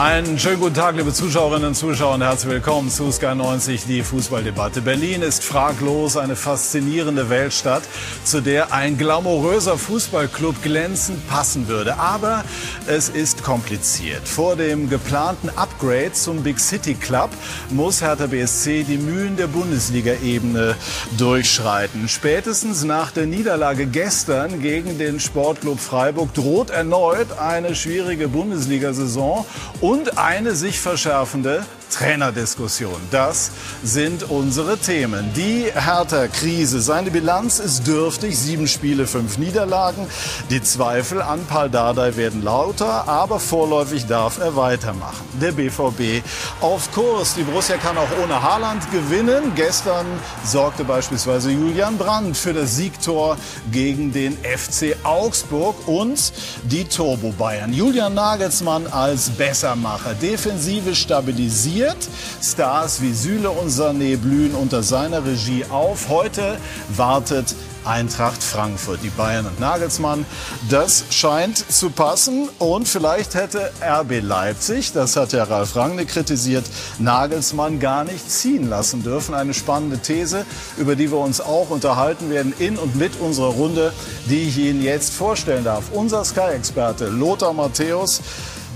Einen schönen guten Tag, liebe Zuschauerinnen und Zuschauer, und herzlich willkommen zu Sky 90, die Fußballdebatte. Berlin ist fraglos eine faszinierende Weltstadt, zu der ein glamouröser Fußballclub glänzend passen würde. Aber es ist kompliziert. Vor dem geplanten Upgrade zum Big City Club muss Hertha BSC die Mühen der Bundesliga-Ebene durchschreiten. Spätestens nach der Niederlage gestern gegen den Sportclub Freiburg droht erneut eine schwierige Bundesliga-Saison und eine sich verschärfende Trainerdiskussion. Das sind unsere Themen. Die Hertha-Krise. Seine Bilanz ist dürftig. Sieben Spiele, fünf Niederlagen. Die Zweifel an Paul Dardai werden lauter, aber vorläufig darf er weitermachen. Der BVB auf Kurs. Die Borussia kann auch ohne Haaland gewinnen. Gestern sorgte beispielsweise Julian Brandt für das Siegtor gegen den FC Augsburg und die Turbo Bayern. Julian Nagelsmann als Bessermacher. Defensive stabilisiert passiert. Stars wie Süle und Sané blühen unter seiner Regie auf. Heute wartet Eintracht Frankfurt, die Bayern und Nagelsmann. Das scheint zu passen und vielleicht hätte RB Leipzig, das hat ja Ralf Rangnick kritisiert, Nagelsmann gar nicht ziehen lassen dürfen. Eine spannende These, über die wir uns auch unterhalten werden in und mit unserer Runde, die ich Ihnen jetzt vorstellen darf. Unser Sky-Experte Lothar Matthäus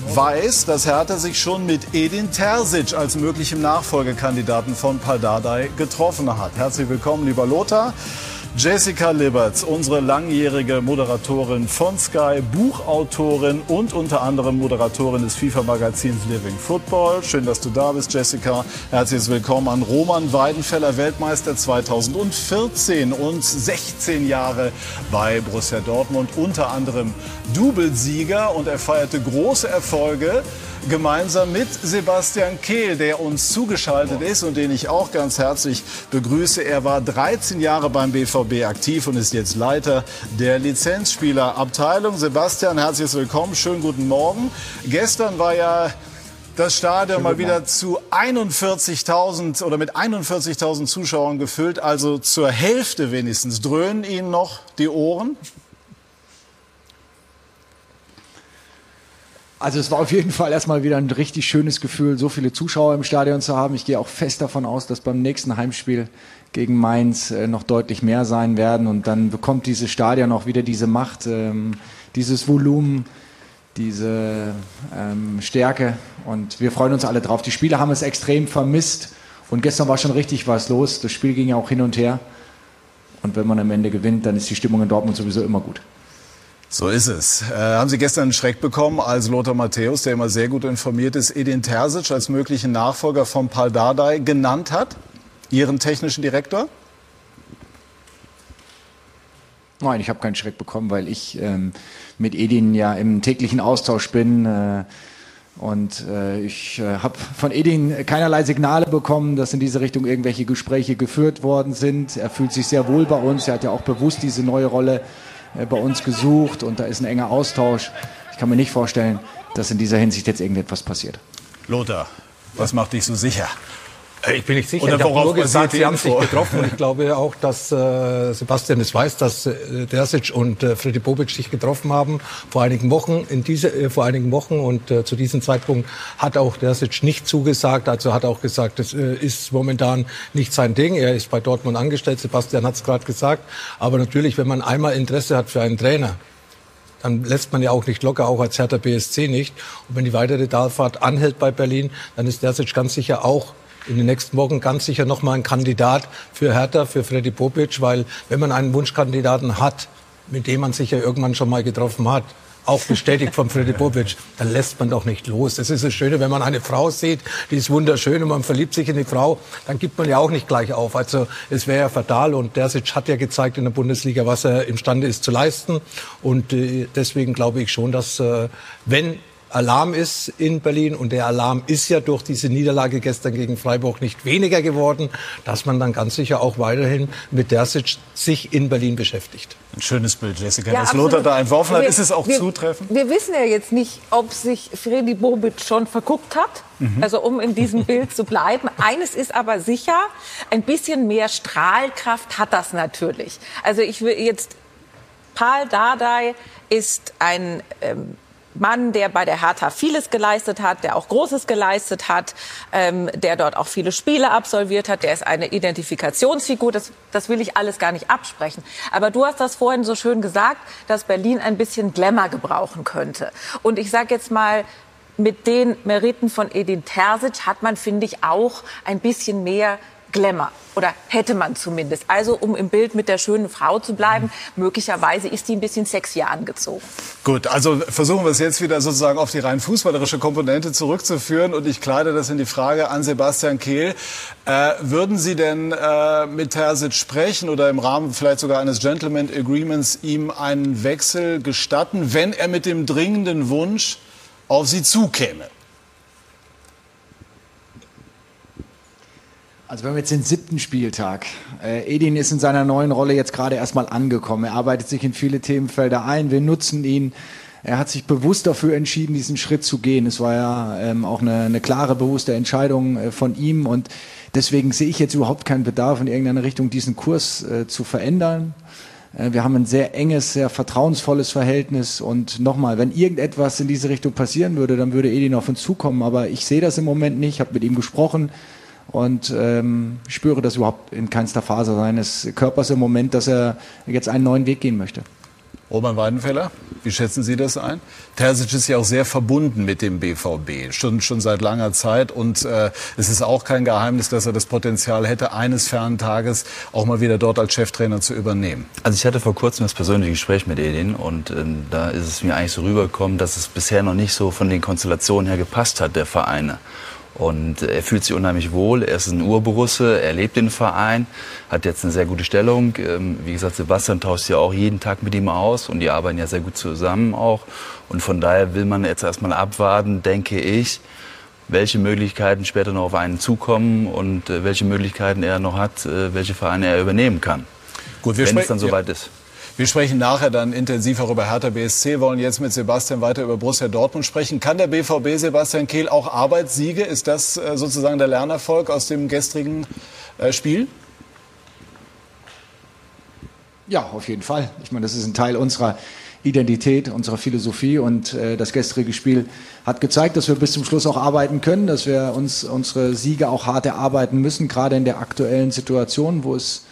weiß, dass Hertha sich schon mit Edin Terzic als möglichem Nachfolgekandidaten von Paldadei getroffen hat. Herzlich willkommen, lieber Lothar. Jessica Liberts, unsere langjährige Moderatorin von Sky, Buchautorin und unter anderem Moderatorin des FIFA-Magazins Living Football. Schön, dass du da bist, Jessica. Herzlich willkommen an Roman Weidenfeller, Weltmeister 2014 und 16 Jahre bei Borussia Dortmund, unter anderem Doublesieger und er feierte große Erfolge gemeinsam mit Sebastian Kehl, der uns zugeschaltet ist und den ich auch ganz herzlich begrüße. Er war 13 Jahre beim BVB aktiv und ist jetzt Leiter der Lizenzspielerabteilung. Sebastian, herzlich willkommen, schönen guten Morgen. Gestern war ja das Stadion mal wieder zu 41.000 oder mit 41.000 Zuschauern gefüllt, also zur Hälfte wenigstens. Dröhnen Ihnen noch die Ohren? Also es war auf jeden Fall erstmal wieder ein richtig schönes Gefühl, so viele Zuschauer im Stadion zu haben. Ich gehe auch fest davon aus, dass beim nächsten Heimspiel gegen Mainz äh, noch deutlich mehr sein werden. Und dann bekommt dieses Stadion auch wieder diese Macht, ähm, dieses Volumen, diese ähm, Stärke. Und wir freuen uns alle drauf. Die Spieler haben es extrem vermisst. Und gestern war schon richtig was los. Das Spiel ging ja auch hin und her. Und wenn man am Ende gewinnt, dann ist die Stimmung in Dortmund sowieso immer gut. So ist es. Äh, haben Sie gestern einen Schreck bekommen, als Lothar Matthäus, der immer sehr gut informiert ist, Edin Terzic als möglichen Nachfolger von Paul Dardai genannt hat? Ihren technischen Direktor? Nein, ich habe keinen Schreck bekommen, weil ich ähm, mit Edin ja im täglichen Austausch bin. Äh, und äh, ich äh, habe von Edin keinerlei Signale bekommen, dass in diese Richtung irgendwelche Gespräche geführt worden sind. Er fühlt sich sehr wohl bei uns. Er hat ja auch bewusst diese neue Rolle bei uns gesucht und da ist ein enger Austausch. Ich kann mir nicht vorstellen, dass in dieser Hinsicht jetzt irgendetwas passiert. Lothar, was macht dich so sicher? Äh, ich bin nicht sicher. Oder ich habe nur gesagt, sie haben sich getroffen. Und ich glaube auch, dass äh, Sebastian es weiß, dass äh, Dersic und äh, Freddy Bobic sich getroffen haben vor einigen Wochen. In diese, äh, vor einigen Wochen und äh, zu diesem Zeitpunkt hat auch Dersic nicht zugesagt. Also hat auch gesagt, das äh, ist momentan nicht sein Ding. Er ist bei Dortmund angestellt. Sebastian hat es gerade gesagt. Aber natürlich, wenn man einmal Interesse hat für einen Trainer, dann lässt man ja auch nicht locker, auch als Hertha BSC nicht. Und wenn die weitere Talfahrt anhält bei Berlin, dann ist Dersic ganz sicher auch in den nächsten Wochen ganz sicher noch mal ein Kandidat für Hertha, für Freddy Popic, weil wenn man einen Wunschkandidaten hat, mit dem man sich ja irgendwann schon mal getroffen hat, auch bestätigt von Freddy Bobic, dann lässt man doch nicht los. Das ist das Schöne, wenn man eine Frau sieht, die ist wunderschön und man verliebt sich in die Frau, dann gibt man ja auch nicht gleich auf. Also es wäre ja fatal und Dersic hat ja gezeigt in der Bundesliga, was er imstande ist zu leisten und äh, deswegen glaube ich schon, dass äh, wenn Alarm ist in Berlin und der Alarm ist ja durch diese Niederlage gestern gegen Freiburg nicht weniger geworden, dass man dann ganz sicher auch weiterhin mit der sich in Berlin beschäftigt. Ein schönes Bild, Jessica, ja, das absolut. Lothar da entworfen hat. Wir, ist es auch wir, zutreffend? Wir wissen ja jetzt nicht, ob sich Freddy Bobic schon verguckt hat, mhm. also um in diesem Bild zu bleiben. Eines ist aber sicher, ein bisschen mehr Strahlkraft hat das natürlich. Also ich will jetzt, Paul Dardai ist ein ähm, Mann, der bei der Hertha vieles geleistet hat, der auch Großes geleistet hat, ähm, der dort auch viele Spiele absolviert hat, der ist eine Identifikationsfigur. Das, das will ich alles gar nicht absprechen. Aber du hast das vorhin so schön gesagt, dass Berlin ein bisschen Glamour gebrauchen könnte. Und ich sage jetzt mal, mit den Meriten von Edin Terzic hat man, finde ich, auch ein bisschen mehr Glamour. Oder hätte man zumindest. Also, um im Bild mit der schönen Frau zu bleiben, möglicherweise ist die ein bisschen sexier angezogen. Gut, also versuchen wir es jetzt wieder sozusagen auf die rein fußballerische Komponente zurückzuführen. Und ich kleide das in die Frage an Sebastian Kehl. Äh, würden Sie denn äh, mit Terzic sprechen oder im Rahmen vielleicht sogar eines Gentleman Agreements ihm einen Wechsel gestatten, wenn er mit dem dringenden Wunsch auf Sie zukäme? Also wir jetzt den siebten Spieltag, äh, Edin ist in seiner neuen Rolle jetzt gerade erstmal angekommen. Er arbeitet sich in viele Themenfelder ein. Wir nutzen ihn. Er hat sich bewusst dafür entschieden, diesen Schritt zu gehen. Es war ja ähm, auch eine, eine klare, bewusste Entscheidung äh, von ihm. Und deswegen sehe ich jetzt überhaupt keinen Bedarf in irgendeiner Richtung, diesen Kurs äh, zu verändern. Äh, wir haben ein sehr enges, sehr vertrauensvolles Verhältnis. Und nochmal, wenn irgendetwas in diese Richtung passieren würde, dann würde Edin auf uns zukommen. Aber ich sehe das im Moment nicht. Ich habe mit ihm gesprochen und ähm, spüre das überhaupt in keinster Phase seines Körpers im Moment, dass er jetzt einen neuen Weg gehen möchte. Roman Weidenfeller, wie schätzen Sie das ein? Terzic ist ja auch sehr verbunden mit dem BVB, schon, schon seit langer Zeit. Und äh, es ist auch kein Geheimnis, dass er das Potenzial hätte, eines fernen Tages auch mal wieder dort als Cheftrainer zu übernehmen. Also ich hatte vor kurzem das persönliche Gespräch mit Edin und äh, da ist es mir eigentlich so rübergekommen, dass es bisher noch nicht so von den Konstellationen her gepasst hat, der Vereine. Und er fühlt sich unheimlich wohl. Er ist ein Urborusse, er lebt den Verein, hat jetzt eine sehr gute Stellung. Ähm, wie gesagt, Sebastian tauscht ja auch jeden Tag mit ihm aus und die arbeiten ja sehr gut zusammen auch. Und von daher will man jetzt erstmal abwarten, denke ich, welche Möglichkeiten später noch auf einen zukommen und äh, welche Möglichkeiten er noch hat, äh, welche Vereine er übernehmen kann. Gut, wenn es dann soweit ja. ist. Wir sprechen nachher dann intensiver über Hertha BSC, wollen jetzt mit Sebastian weiter über Borussia Dortmund sprechen. Kann der BVB Sebastian Kehl auch Arbeitssiege? Ist das äh, sozusagen der Lernerfolg aus dem gestrigen äh, Spiel? Ja, auf jeden Fall. Ich meine, das ist ein Teil unserer Identität, unserer Philosophie und äh, das gestrige Spiel hat gezeigt, dass wir bis zum Schluss auch arbeiten können, dass wir uns unsere Siege auch hart erarbeiten müssen, gerade in der aktuellen Situation, wo es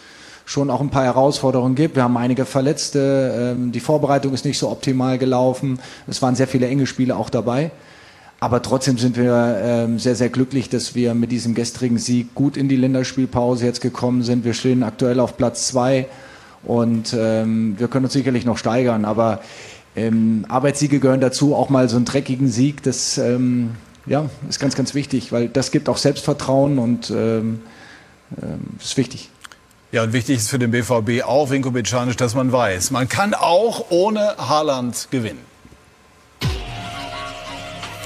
schon auch ein paar Herausforderungen gibt. Wir haben einige Verletzte, ähm, die Vorbereitung ist nicht so optimal gelaufen. Es waren sehr viele enge Spiele auch dabei. Aber trotzdem sind wir ähm, sehr, sehr glücklich, dass wir mit diesem gestrigen Sieg gut in die Länderspielpause jetzt gekommen sind. Wir stehen aktuell auf Platz zwei und ähm, wir können uns sicherlich noch steigern. Aber Arbeitssiege gehören dazu, auch mal so einen dreckigen Sieg. Das ja, ist ganz, ganz wichtig, weil das gibt auch Selbstvertrauen und ähm, ist wichtig. Ja, und wichtig ist für den BVB auch, Bicanic, dass man weiß, man kann auch ohne Haaland gewinnen.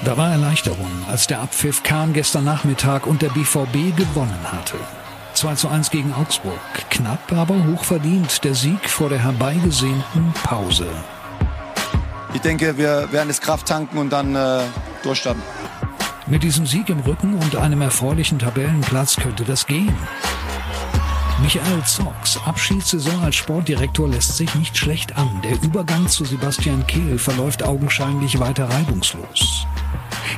Da war Erleichterung, als der Abpfiff kam gestern Nachmittag und der BVB gewonnen hatte. 2 zu 1 gegen Augsburg. Knapp, aber hochverdient der Sieg vor der herbeigesehnten Pause. Ich denke, wir werden das Kraft tanken und dann äh, durchstarten. Mit diesem Sieg im Rücken und einem erfreulichen Tabellenplatz könnte das gehen. Michael Zocks Abschiedssaison als Sportdirektor lässt sich nicht schlecht an. Der Übergang zu Sebastian Kehl verläuft augenscheinlich weiter reibungslos.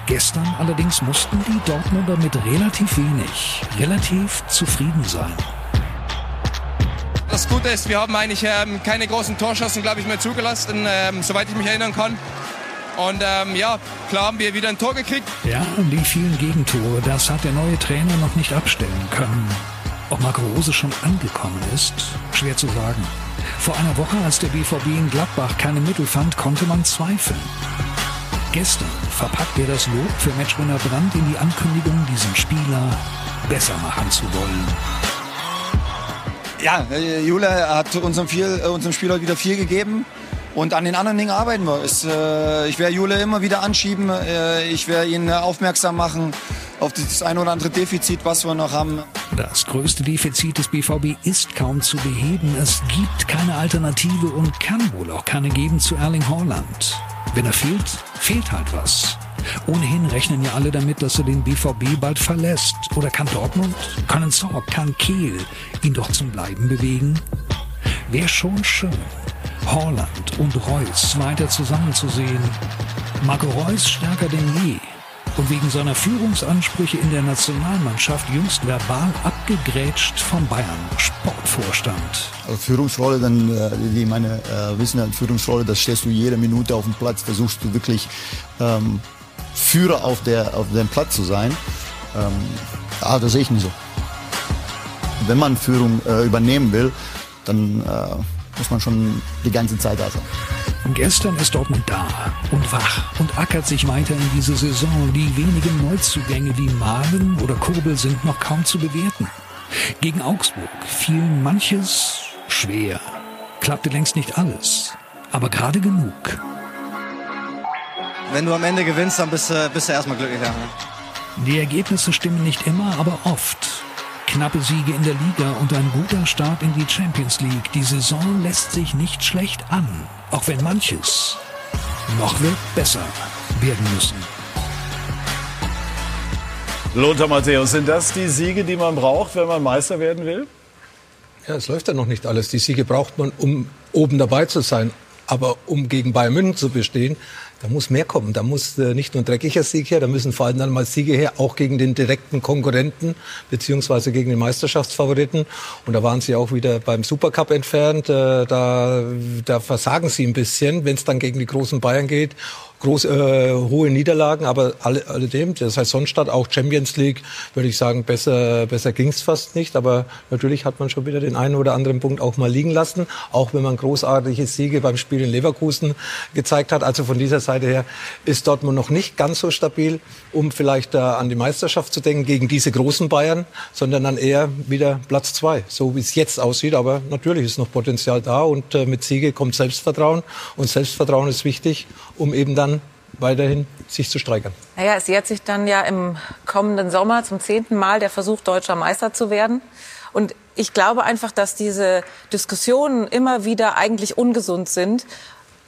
Gestern allerdings mussten die Dortmunder mit relativ wenig, relativ zufrieden sein. Das Gute ist, wir haben eigentlich ähm, keine großen Torschancen, glaube ich, mehr zugelassen, ähm, soweit ich mich erinnern kann. Und ähm, ja, klar haben wir wieder ein Tor gekriegt. Ja, die vielen Gegentore, das hat der neue Trainer noch nicht abstellen können. Ob Marco Rose schon angekommen ist, schwer zu sagen. Vor einer Woche, als der BVB in Gladbach keine Mittel fand, konnte man zweifeln. Gestern verpackt er das Lob für Matchwinner Brandt in die Ankündigung, diesen Spieler besser machen zu wollen. Ja, äh, Jule hat unserem, viel, äh, unserem Spieler wieder viel gegeben. Und an den anderen Dingen arbeiten wir. Äh, ich werde Jule immer wieder anschieben. Ich werde ihn aufmerksam machen auf das ein oder andere Defizit, was wir noch haben. Das größte Defizit des BVB ist kaum zu beheben. Es gibt keine Alternative und kann wohl auch keine geben zu Erling Haaland. Wenn er fehlt, fehlt halt was. Ohnehin rechnen ja alle damit, dass er den BVB bald verlässt. Oder kann Dortmund, können Zorg, kann Kehl ihn doch zum Bleiben bewegen? Wäre schon schön, Haaland und Reus weiter zusammenzusehen. Marco Reus stärker denn je und wegen seiner Führungsansprüche in der Nationalmannschaft jüngst verbal abgegrätscht vom Bayern Sportvorstand. Also Führungsrolle, dann, äh, die meine äh, wissen, Führungsrolle, das stehst du jede Minute auf dem Platz, versuchst du wirklich ähm, Führer auf, der, auf dem Platz zu sein. Ähm, ja, das sehe ich nicht so. Wenn man Führung äh, übernehmen will, dann äh, muss man schon die ganze Zeit da sein. Gestern ist Dortmund da und wach und ackert sich weiter in diese Saison. Die wenigen Neuzugänge wie Malen oder Kurbel sind noch kaum zu bewerten. Gegen Augsburg fiel manches schwer, klappte längst nicht alles, aber gerade genug. Wenn du am Ende gewinnst, dann bist du, bist du erstmal glücklicher. Die Ergebnisse stimmen nicht immer, aber oft. Knappe Siege in der Liga und ein guter Start in die Champions League. Die Saison lässt sich nicht schlecht an, auch wenn manches noch wird besser werden müssen. Lothar Matthäus, sind das die Siege, die man braucht, wenn man Meister werden will? Ja, es läuft ja noch nicht alles. Die Siege braucht man, um oben dabei zu sein. Aber um gegen Bayern München zu bestehen, da muss mehr kommen. Da muss äh, nicht nur ein dreckiger Sieg her, da müssen vor allem dann mal Siege her, auch gegen den direkten Konkurrenten beziehungsweise gegen den Meisterschaftsfavoriten. Und da waren sie auch wieder beim Supercup entfernt. Äh, da, da versagen sie ein bisschen, wenn es dann gegen die großen Bayern geht groß, äh, hohe Niederlagen, aber alle, alledem, das heißt Sonnenstadt, auch Champions League, würde ich sagen, besser, besser ging's fast nicht. Aber natürlich hat man schon wieder den einen oder anderen Punkt auch mal liegen lassen, auch wenn man großartige Siege beim Spiel in Leverkusen gezeigt hat. Also von dieser Seite her ist Dortmund noch nicht ganz so stabil, um vielleicht äh, an die Meisterschaft zu denken gegen diese großen Bayern, sondern dann eher wieder Platz zwei, so wie es jetzt aussieht. Aber natürlich ist noch Potenzial da und äh, mit Siege kommt Selbstvertrauen und Selbstvertrauen ist wichtig, um eben dann weiterhin sich zu steigern. Naja, es jährt sich dann ja im kommenden Sommer zum zehnten Mal der Versuch, deutscher Meister zu werden. Und ich glaube einfach, dass diese Diskussionen immer wieder eigentlich ungesund sind.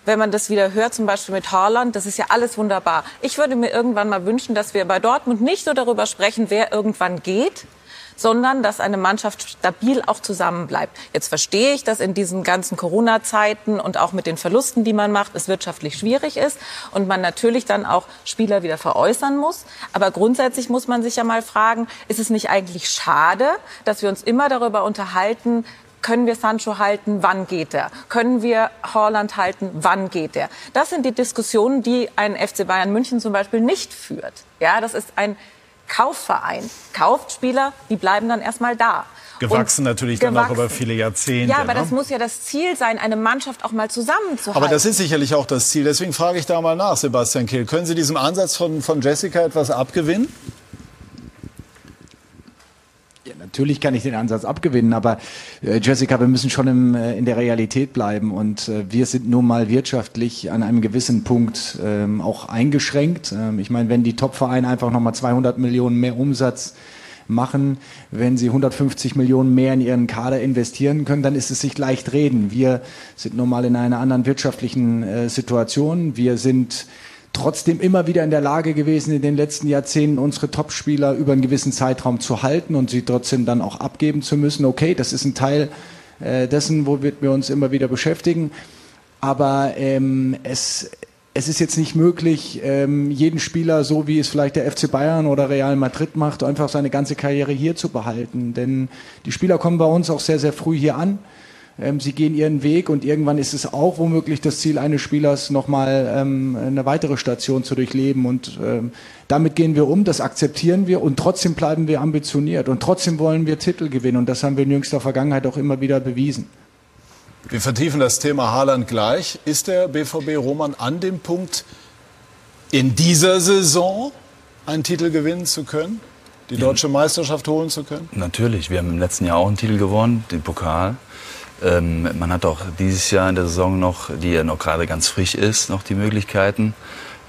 Wenn man das wieder hört, zum Beispiel mit Haaland, das ist ja alles wunderbar. Ich würde mir irgendwann mal wünschen, dass wir bei Dortmund nicht nur darüber sprechen, wer irgendwann geht, sondern dass eine Mannschaft stabil auch zusammenbleibt. Jetzt verstehe ich, dass in diesen ganzen Corona-Zeiten und auch mit den Verlusten, die man macht, es wirtschaftlich schwierig ist und man natürlich dann auch Spieler wieder veräußern muss. Aber grundsätzlich muss man sich ja mal fragen, ist es nicht eigentlich schade, dass wir uns immer darüber unterhalten, können wir Sancho halten? Wann geht er? Können wir Holland halten? Wann geht er? Das sind die Diskussionen, die ein FC Bayern München zum Beispiel nicht führt. Ja, das ist ein Kaufverein kauft Spieler, die bleiben dann erstmal da. Gewachsen natürlich gewachsen. dann auch über viele Jahrzehnte. Ja, aber ne? das muss ja das Ziel sein, eine Mannschaft auch mal zusammenzuhalten. Aber das ist sicherlich auch das Ziel. Deswegen frage ich da mal nach, Sebastian Kehl. Können Sie diesem Ansatz von, von Jessica etwas abgewinnen? Natürlich kann ich den Ansatz abgewinnen, aber äh, Jessica, wir müssen schon im, äh, in der Realität bleiben und äh, wir sind nun mal wirtschaftlich an einem gewissen Punkt ähm, auch eingeschränkt. Ähm, ich meine, wenn die Topvereine einfach nochmal 200 Millionen mehr Umsatz machen, wenn sie 150 Millionen mehr in ihren Kader investieren können, dann ist es sich leicht reden. Wir sind nun mal in einer anderen wirtschaftlichen äh, Situation. Wir sind trotzdem immer wieder in der Lage gewesen, in den letzten Jahrzehnten unsere Topspieler über einen gewissen Zeitraum zu halten und sie trotzdem dann auch abgeben zu müssen. Okay, das ist ein Teil äh, dessen, womit wir uns immer wieder beschäftigen. Aber ähm, es, es ist jetzt nicht möglich, ähm, jeden Spieler, so wie es vielleicht der FC Bayern oder Real Madrid macht, einfach seine ganze Karriere hier zu behalten. Denn die Spieler kommen bei uns auch sehr, sehr früh hier an. Ähm, sie gehen ihren Weg und irgendwann ist es auch womöglich das Ziel eines Spielers, nochmal ähm, eine weitere Station zu durchleben. Und ähm, damit gehen wir um, das akzeptieren wir und trotzdem bleiben wir ambitioniert und trotzdem wollen wir Titel gewinnen. Und das haben wir in jüngster Vergangenheit auch immer wieder bewiesen. Wir vertiefen das Thema Haaland gleich. Ist der BVB Roman an dem Punkt, in dieser Saison einen Titel gewinnen zu können? Die deutsche Meisterschaft holen zu können? Natürlich. Wir haben im letzten Jahr auch einen Titel gewonnen, den Pokal. Ähm, man hat auch dieses Jahr in der Saison noch, die ja noch gerade ganz frisch ist, noch die Möglichkeiten.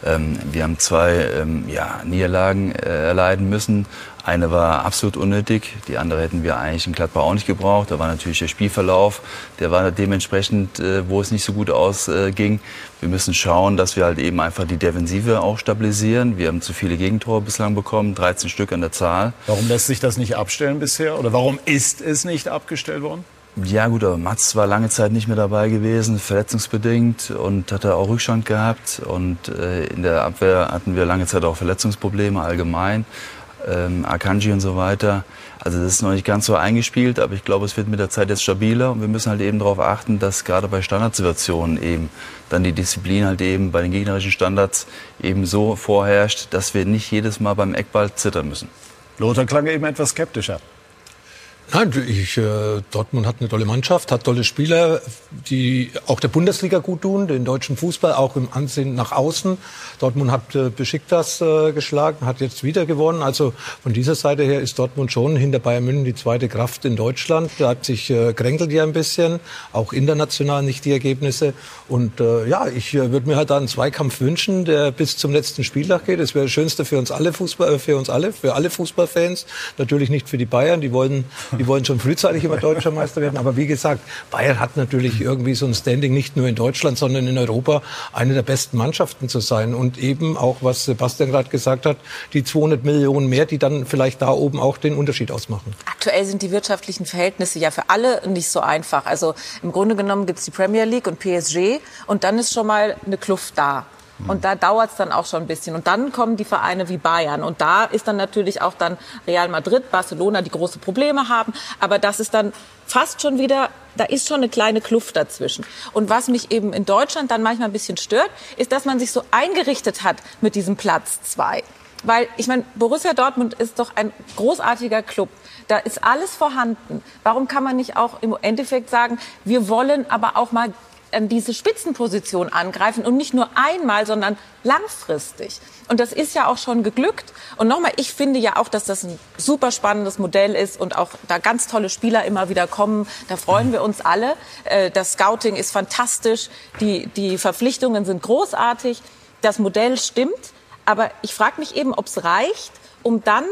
Ähm, wir haben zwei ähm, ja, Niederlagen äh, erleiden müssen. Eine war absolut unnötig, die andere hätten wir eigentlich in Gladbach auch nicht gebraucht. Da war natürlich der Spielverlauf, der war dementsprechend, äh, wo es nicht so gut ausging. Äh, wir müssen schauen, dass wir halt eben einfach die Defensive auch stabilisieren. Wir haben zu viele Gegentore bislang bekommen, 13 Stück an der Zahl. Warum lässt sich das nicht abstellen bisher oder warum ist es nicht abgestellt worden? Ja gut, aber Mats war lange Zeit nicht mehr dabei gewesen, verletzungsbedingt und hatte auch Rückstand gehabt. Und äh, in der Abwehr hatten wir lange Zeit auch Verletzungsprobleme allgemein, ähm, Akanji und so weiter. Also das ist noch nicht ganz so eingespielt, aber ich glaube, es wird mit der Zeit jetzt stabiler und wir müssen halt eben darauf achten, dass gerade bei Standardsituationen eben dann die Disziplin halt eben bei den gegnerischen Standards eben so vorherrscht, dass wir nicht jedes Mal beim Eckball zittern müssen. Lothar klang eben etwas skeptischer. Nein, ich, äh, Dortmund hat eine tolle Mannschaft, hat tolle Spieler, die auch der Bundesliga gut tun, den deutschen Fußball auch im Ansehen nach außen. Dortmund hat äh, Besiktas äh, geschlagen, hat jetzt wieder gewonnen. Also von dieser Seite her ist Dortmund schon hinter Bayern München die zweite Kraft in Deutschland. Leipzig äh, kränkelt ja ein bisschen, auch international nicht die Ergebnisse. Und äh, ja, ich äh, würde mir halt da einen Zweikampf wünschen, der bis zum letzten Spieltag geht. Das wäre das Schönste für uns alle Fußball, äh, für uns alle, für alle Fußballfans. Natürlich nicht für die Bayern, die wollen die wollen schon frühzeitig immer deutscher Meister werden. Aber wie gesagt, Bayern hat natürlich irgendwie so ein Standing nicht nur in Deutschland, sondern in Europa eine der besten Mannschaften zu sein. Und eben auch, was Sebastian gerade gesagt hat, die 200 Millionen mehr, die dann vielleicht da oben auch den Unterschied ausmachen. Aktuell sind die wirtschaftlichen Verhältnisse ja für alle nicht so einfach. Also im Grunde genommen gibt es die Premier League und PSG und dann ist schon mal eine Kluft da. Und da dauert es dann auch schon ein bisschen. Und dann kommen die Vereine wie Bayern. Und da ist dann natürlich auch dann Real Madrid, Barcelona, die große Probleme haben. Aber das ist dann fast schon wieder, da ist schon eine kleine Kluft dazwischen. Und was mich eben in Deutschland dann manchmal ein bisschen stört, ist, dass man sich so eingerichtet hat mit diesem Platz zwei. Weil ich meine, Borussia Dortmund ist doch ein großartiger Club. Da ist alles vorhanden. Warum kann man nicht auch im Endeffekt sagen, wir wollen aber auch mal diese Spitzenposition angreifen und nicht nur einmal, sondern langfristig. Und das ist ja auch schon geglückt. Und nochmal, ich finde ja auch, dass das ein super spannendes Modell ist und auch da ganz tolle Spieler immer wieder kommen. Da freuen wir uns alle. Äh, das Scouting ist fantastisch. Die, die Verpflichtungen sind großartig. Das Modell stimmt. Aber ich frage mich eben, ob es reicht, um dann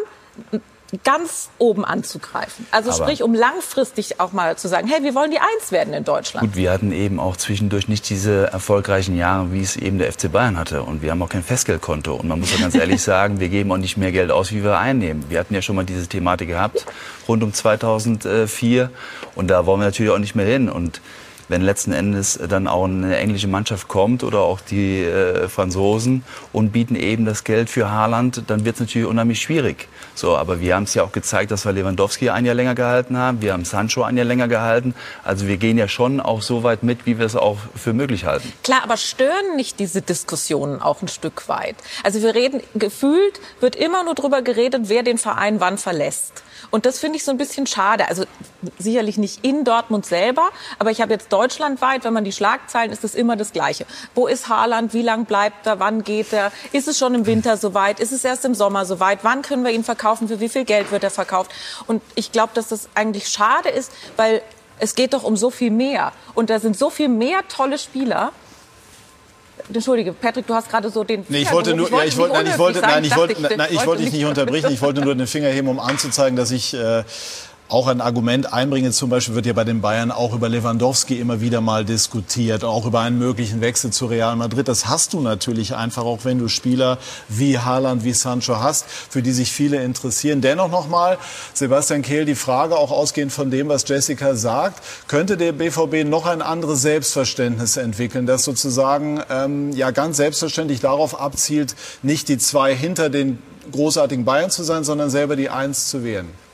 ganz oben anzugreifen. Also Aber sprich, um langfristig auch mal zu sagen, hey, wir wollen die Eins werden in Deutschland. Gut, wir hatten eben auch zwischendurch nicht diese erfolgreichen Jahre, wie es eben der FC Bayern hatte. Und wir haben auch kein Festgeldkonto. Und man muss ja ganz ehrlich sagen, wir geben auch nicht mehr Geld aus, wie wir einnehmen. Wir hatten ja schon mal diese Thematik gehabt, rund um 2004. Und da wollen wir natürlich auch nicht mehr hin. Und wenn letzten Endes dann auch eine englische Mannschaft kommt oder auch die äh, Franzosen und bieten eben das Geld für Haaland, dann wird es natürlich unheimlich schwierig. So, aber wir haben es ja auch gezeigt, dass wir Lewandowski ein Jahr länger gehalten haben. Wir haben Sancho ein Jahr länger gehalten. Also wir gehen ja schon auch so weit mit, wie wir es auch für möglich halten. Klar, aber stören nicht diese Diskussionen auch ein Stück weit? Also wir reden, gefühlt wird immer nur darüber geredet, wer den Verein wann verlässt. Und das finde ich so ein bisschen schade. Also sicherlich nicht in Dortmund selber, aber ich habe jetzt deutschlandweit, wenn man die Schlagzeilen, ist es immer das Gleiche. Wo ist Haaland? Wie lang bleibt er? Wann geht er? Ist es schon im Winter soweit? Ist es erst im Sommer soweit? Wann können wir ihn verkaufen? Für wie viel Geld wird er verkauft? Und ich glaube, dass das eigentlich schade ist, weil es geht doch um so viel mehr. Und da sind so viel mehr tolle Spieler. Entschuldige, Patrick, du hast gerade so den. Nee, ich wollte nur, ja, ich wollte, nein, ich wollte, nein, ich wollte, nein, ich wollte dich nicht unterbrechen. Ich wollte nur den Finger heben, um anzuzeigen, dass ich äh, auch ein Argument einbringen. Zum Beispiel wird ja bei den Bayern auch über Lewandowski immer wieder mal diskutiert, auch über einen möglichen Wechsel zu Real Madrid. Das hast du natürlich einfach, auch wenn du Spieler wie Haaland, wie Sancho hast, für die sich viele interessieren. Dennoch nochmal, Sebastian Kehl, die Frage auch ausgehend von dem, was Jessica sagt, könnte der BVB noch ein anderes Selbstverständnis entwickeln, das sozusagen ähm, ja ganz selbstverständlich darauf abzielt, nicht die zwei hinter den großartigen Bayern zu sein, sondern selber die Eins zu werden?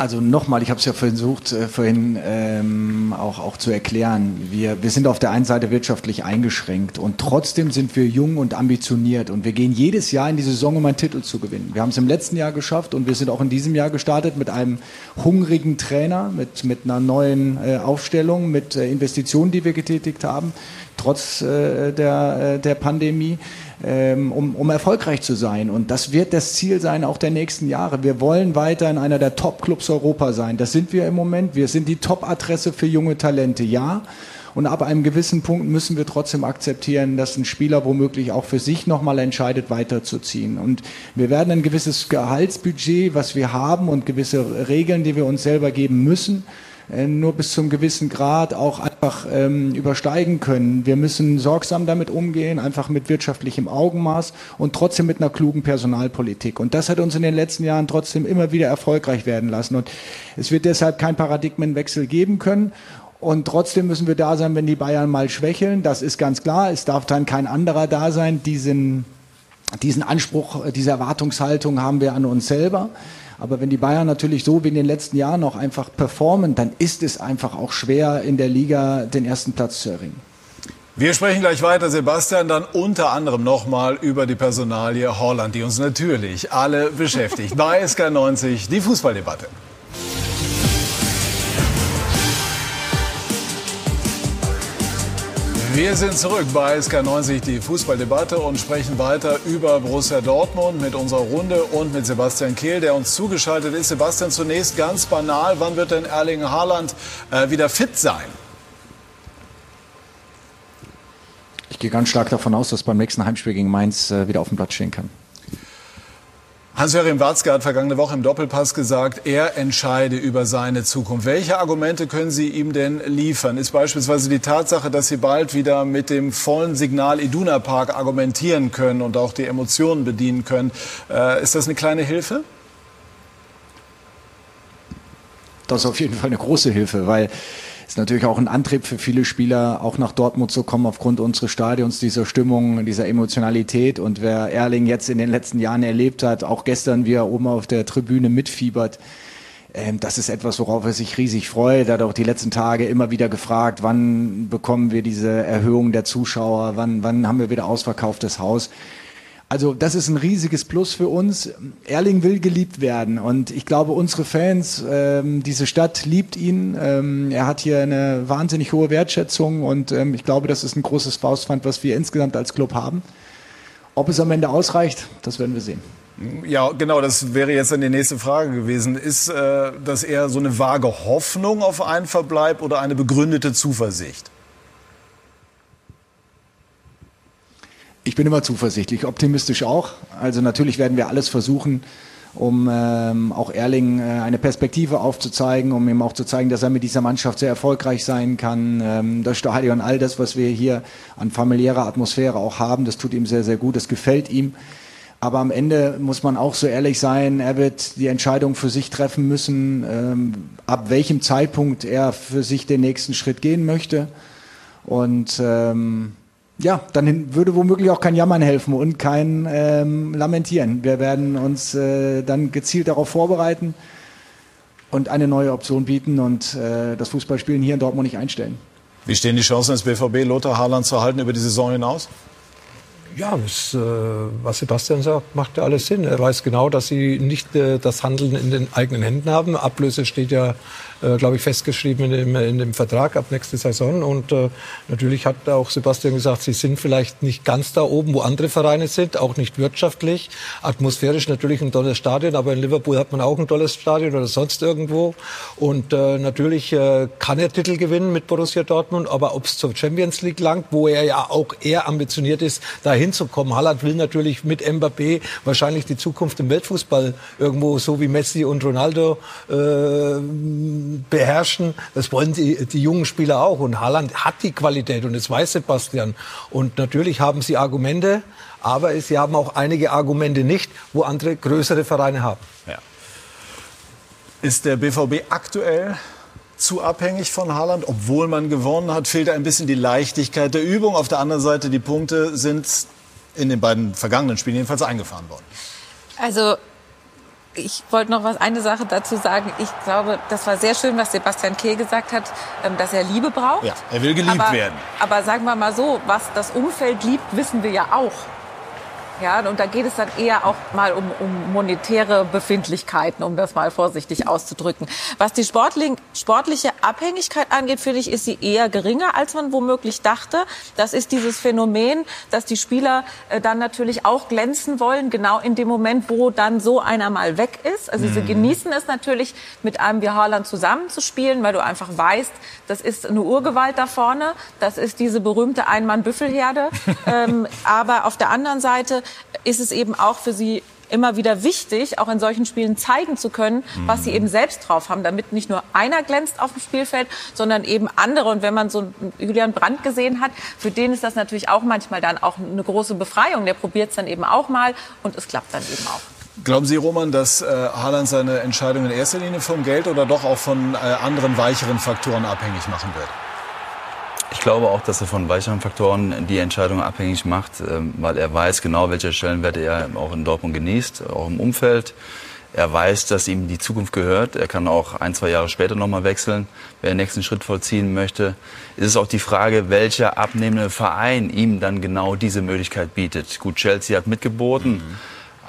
Also nochmal, ich habe es ja versucht äh, vorhin ähm, auch, auch zu erklären. Wir, wir sind auf der einen Seite wirtschaftlich eingeschränkt und trotzdem sind wir jung und ambitioniert und wir gehen jedes Jahr in die Saison, um einen Titel zu gewinnen. Wir haben es im letzten Jahr geschafft und wir sind auch in diesem Jahr gestartet mit einem hungrigen Trainer, mit, mit einer neuen äh, Aufstellung, mit äh, Investitionen, die wir getätigt haben, trotz äh, der, äh, der Pandemie um, um erfolgreich zu sein. Und das wird das Ziel sein, auch der nächsten Jahre. Wir wollen weiter in einer der Top-Clubs Europa sein. Das sind wir im Moment. Wir sind die Top-Adresse für junge Talente, ja. Und ab einem gewissen Punkt müssen wir trotzdem akzeptieren, dass ein Spieler womöglich auch für sich nochmal entscheidet, weiterzuziehen. Und wir werden ein gewisses Gehaltsbudget, was wir haben und gewisse Regeln, die wir uns selber geben müssen, nur bis zum gewissen Grad auch einfach ähm, übersteigen können. Wir müssen sorgsam damit umgehen, einfach mit wirtschaftlichem Augenmaß und trotzdem mit einer klugen Personalpolitik. Und das hat uns in den letzten Jahren trotzdem immer wieder erfolgreich werden lassen. Und es wird deshalb kein Paradigmenwechsel geben können. Und trotzdem müssen wir da sein, wenn die Bayern mal schwächeln. Das ist ganz klar. Es darf dann kein anderer da sein. Diesen, diesen Anspruch, diese Erwartungshaltung haben wir an uns selber. Aber wenn die Bayern natürlich so wie in den letzten Jahren noch einfach performen, dann ist es einfach auch schwer, in der Liga den ersten Platz zu erringen. Wir sprechen gleich weiter, Sebastian, dann unter anderem nochmal über die Personalie Holland, die uns natürlich alle beschäftigt. Bei SK90 die Fußballdebatte. Wir sind zurück bei SK90, die Fußballdebatte und sprechen weiter über Borussia Dortmund mit unserer Runde und mit Sebastian Kehl, der uns zugeschaltet ist. Sebastian, zunächst ganz banal, wann wird denn Erling Haaland äh, wieder fit sein? Ich gehe ganz stark davon aus, dass beim nächsten Heimspiel gegen Mainz äh, wieder auf dem Platz stehen kann. Hans-Joachim Watzke hat vergangene Woche im Doppelpass gesagt, er entscheide über seine Zukunft. Welche Argumente können Sie ihm denn liefern? Ist beispielsweise die Tatsache, dass Sie bald wieder mit dem vollen Signal Iduna Park argumentieren können und auch die Emotionen bedienen können, äh, ist das eine kleine Hilfe? Das ist auf jeden Fall eine große Hilfe, weil ist natürlich auch ein Antrieb für viele Spieler, auch nach Dortmund zu kommen aufgrund unseres Stadions, dieser Stimmung, dieser Emotionalität. Und wer Erling jetzt in den letzten Jahren erlebt hat, auch gestern, wie er oben auf der Tribüne mitfiebert, ähm, das ist etwas, worauf er sich riesig freut. Er hat auch die letzten Tage immer wieder gefragt, wann bekommen wir diese Erhöhung der Zuschauer, wann, wann haben wir wieder ausverkauftes Haus. Also das ist ein riesiges Plus für uns. Erling will geliebt werden und ich glaube, unsere Fans, ähm, diese Stadt liebt ihn. Ähm, er hat hier eine wahnsinnig hohe Wertschätzung und ähm, ich glaube, das ist ein großes Faustpfand, was wir insgesamt als Club haben. Ob es am Ende ausreicht, das werden wir sehen. Ja, genau, das wäre jetzt dann die nächste Frage gewesen. Ist äh, das eher so eine vage Hoffnung auf einen Verbleib oder eine begründete Zuversicht? Ich bin immer zuversichtlich, optimistisch auch. Also natürlich werden wir alles versuchen, um ähm, auch Erling äh, eine Perspektive aufzuzeigen, um ihm auch zu zeigen, dass er mit dieser Mannschaft sehr erfolgreich sein kann. Ähm, das Stadion, all das, was wir hier an familiärer Atmosphäre auch haben, das tut ihm sehr, sehr gut, das gefällt ihm. Aber am Ende muss man auch so ehrlich sein, er wird die Entscheidung für sich treffen müssen, ähm, ab welchem Zeitpunkt er für sich den nächsten Schritt gehen möchte. Und ähm, ja, dann würde womöglich auch kein Jammern helfen und kein ähm, Lamentieren. Wir werden uns äh, dann gezielt darauf vorbereiten und eine neue Option bieten und äh, das Fußballspielen hier in Dortmund nicht einstellen. Wie stehen die Chancen des BVB, Lothar Haaland zu halten über die Saison hinaus? Ja, das, äh, was Sebastian sagt, macht ja alles Sinn. Er weiß genau, dass sie nicht äh, das Handeln in den eigenen Händen haben. Ablöse steht ja äh, glaube ich, festgeschrieben in dem, in dem Vertrag ab nächste Saison. Und äh, natürlich hat auch Sebastian gesagt, sie sind vielleicht nicht ganz da oben, wo andere Vereine sind, auch nicht wirtschaftlich. Atmosphärisch natürlich ein tolles Stadion, aber in Liverpool hat man auch ein tolles Stadion oder sonst irgendwo. Und äh, natürlich äh, kann er Titel gewinnen mit Borussia Dortmund, aber ob es zur Champions League langt, wo er ja auch eher ambitioniert ist, da hinzukommen. Haaland will natürlich mit Mbappé wahrscheinlich die Zukunft im Weltfußball irgendwo so wie Messi und Ronaldo äh, beherrschen. Das wollen die, die jungen Spieler auch. Und Haaland hat die Qualität und das weiß Sebastian. Und natürlich haben sie Argumente, aber sie haben auch einige Argumente nicht, wo andere größere Vereine haben. Ja. Ist der BVB aktuell zu abhängig von Haaland, obwohl man gewonnen hat? Fehlt ein bisschen die Leichtigkeit der Übung. Auf der anderen Seite, die Punkte sind in den beiden vergangenen Spielen jedenfalls eingefahren worden. Also ich wollte noch was, eine Sache dazu sagen. Ich glaube, das war sehr schön, was Sebastian Kehl gesagt hat, ähm, dass er Liebe braucht. Ja, er will geliebt aber, werden. Aber sagen wir mal so, was das Umfeld liebt, wissen wir ja auch. Ja, und da geht es dann eher auch mal um, um monetäre Befindlichkeiten, um das mal vorsichtig auszudrücken. Was die sportlich, sportliche Abhängigkeit angeht, finde ich, ist sie eher geringer, als man womöglich dachte. Das ist dieses Phänomen, dass die Spieler äh, dann natürlich auch glänzen wollen, genau in dem Moment, wo dann so einer mal weg ist. Also mhm. sie genießen es natürlich, mit einem wie Haaland zusammenzuspielen, weil du einfach weißt, das ist eine Urgewalt da vorne, das ist diese berühmte Einmann-Büffelherde. ähm, aber auf der anderen Seite ist es eben auch für sie immer wieder wichtig, auch in solchen Spielen zeigen zu können, was sie mhm. eben selbst drauf haben, damit nicht nur einer glänzt auf dem Spielfeld, sondern eben andere. Und wenn man so Julian Brandt gesehen hat, für den ist das natürlich auch manchmal dann auch eine große Befreiung. Der probiert es dann eben auch mal und es klappt dann eben auch. Glauben Sie, Roman, dass äh, Haaland seine Entscheidung in erster Linie vom Geld oder doch auch von äh, anderen weicheren Faktoren abhängig machen wird? Ich glaube auch, dass er von weicheren Faktoren die Entscheidung abhängig macht, ähm, weil er weiß genau, welche Stellenwerte er auch in Dortmund genießt, auch im Umfeld. Er weiß, dass ihm die Zukunft gehört. Er kann auch ein, zwei Jahre später nochmal wechseln, wenn er den nächsten Schritt vollziehen möchte. Es ist auch die Frage, welcher abnehmende Verein ihm dann genau diese Möglichkeit bietet. Gut, Chelsea hat mitgeboten. Mhm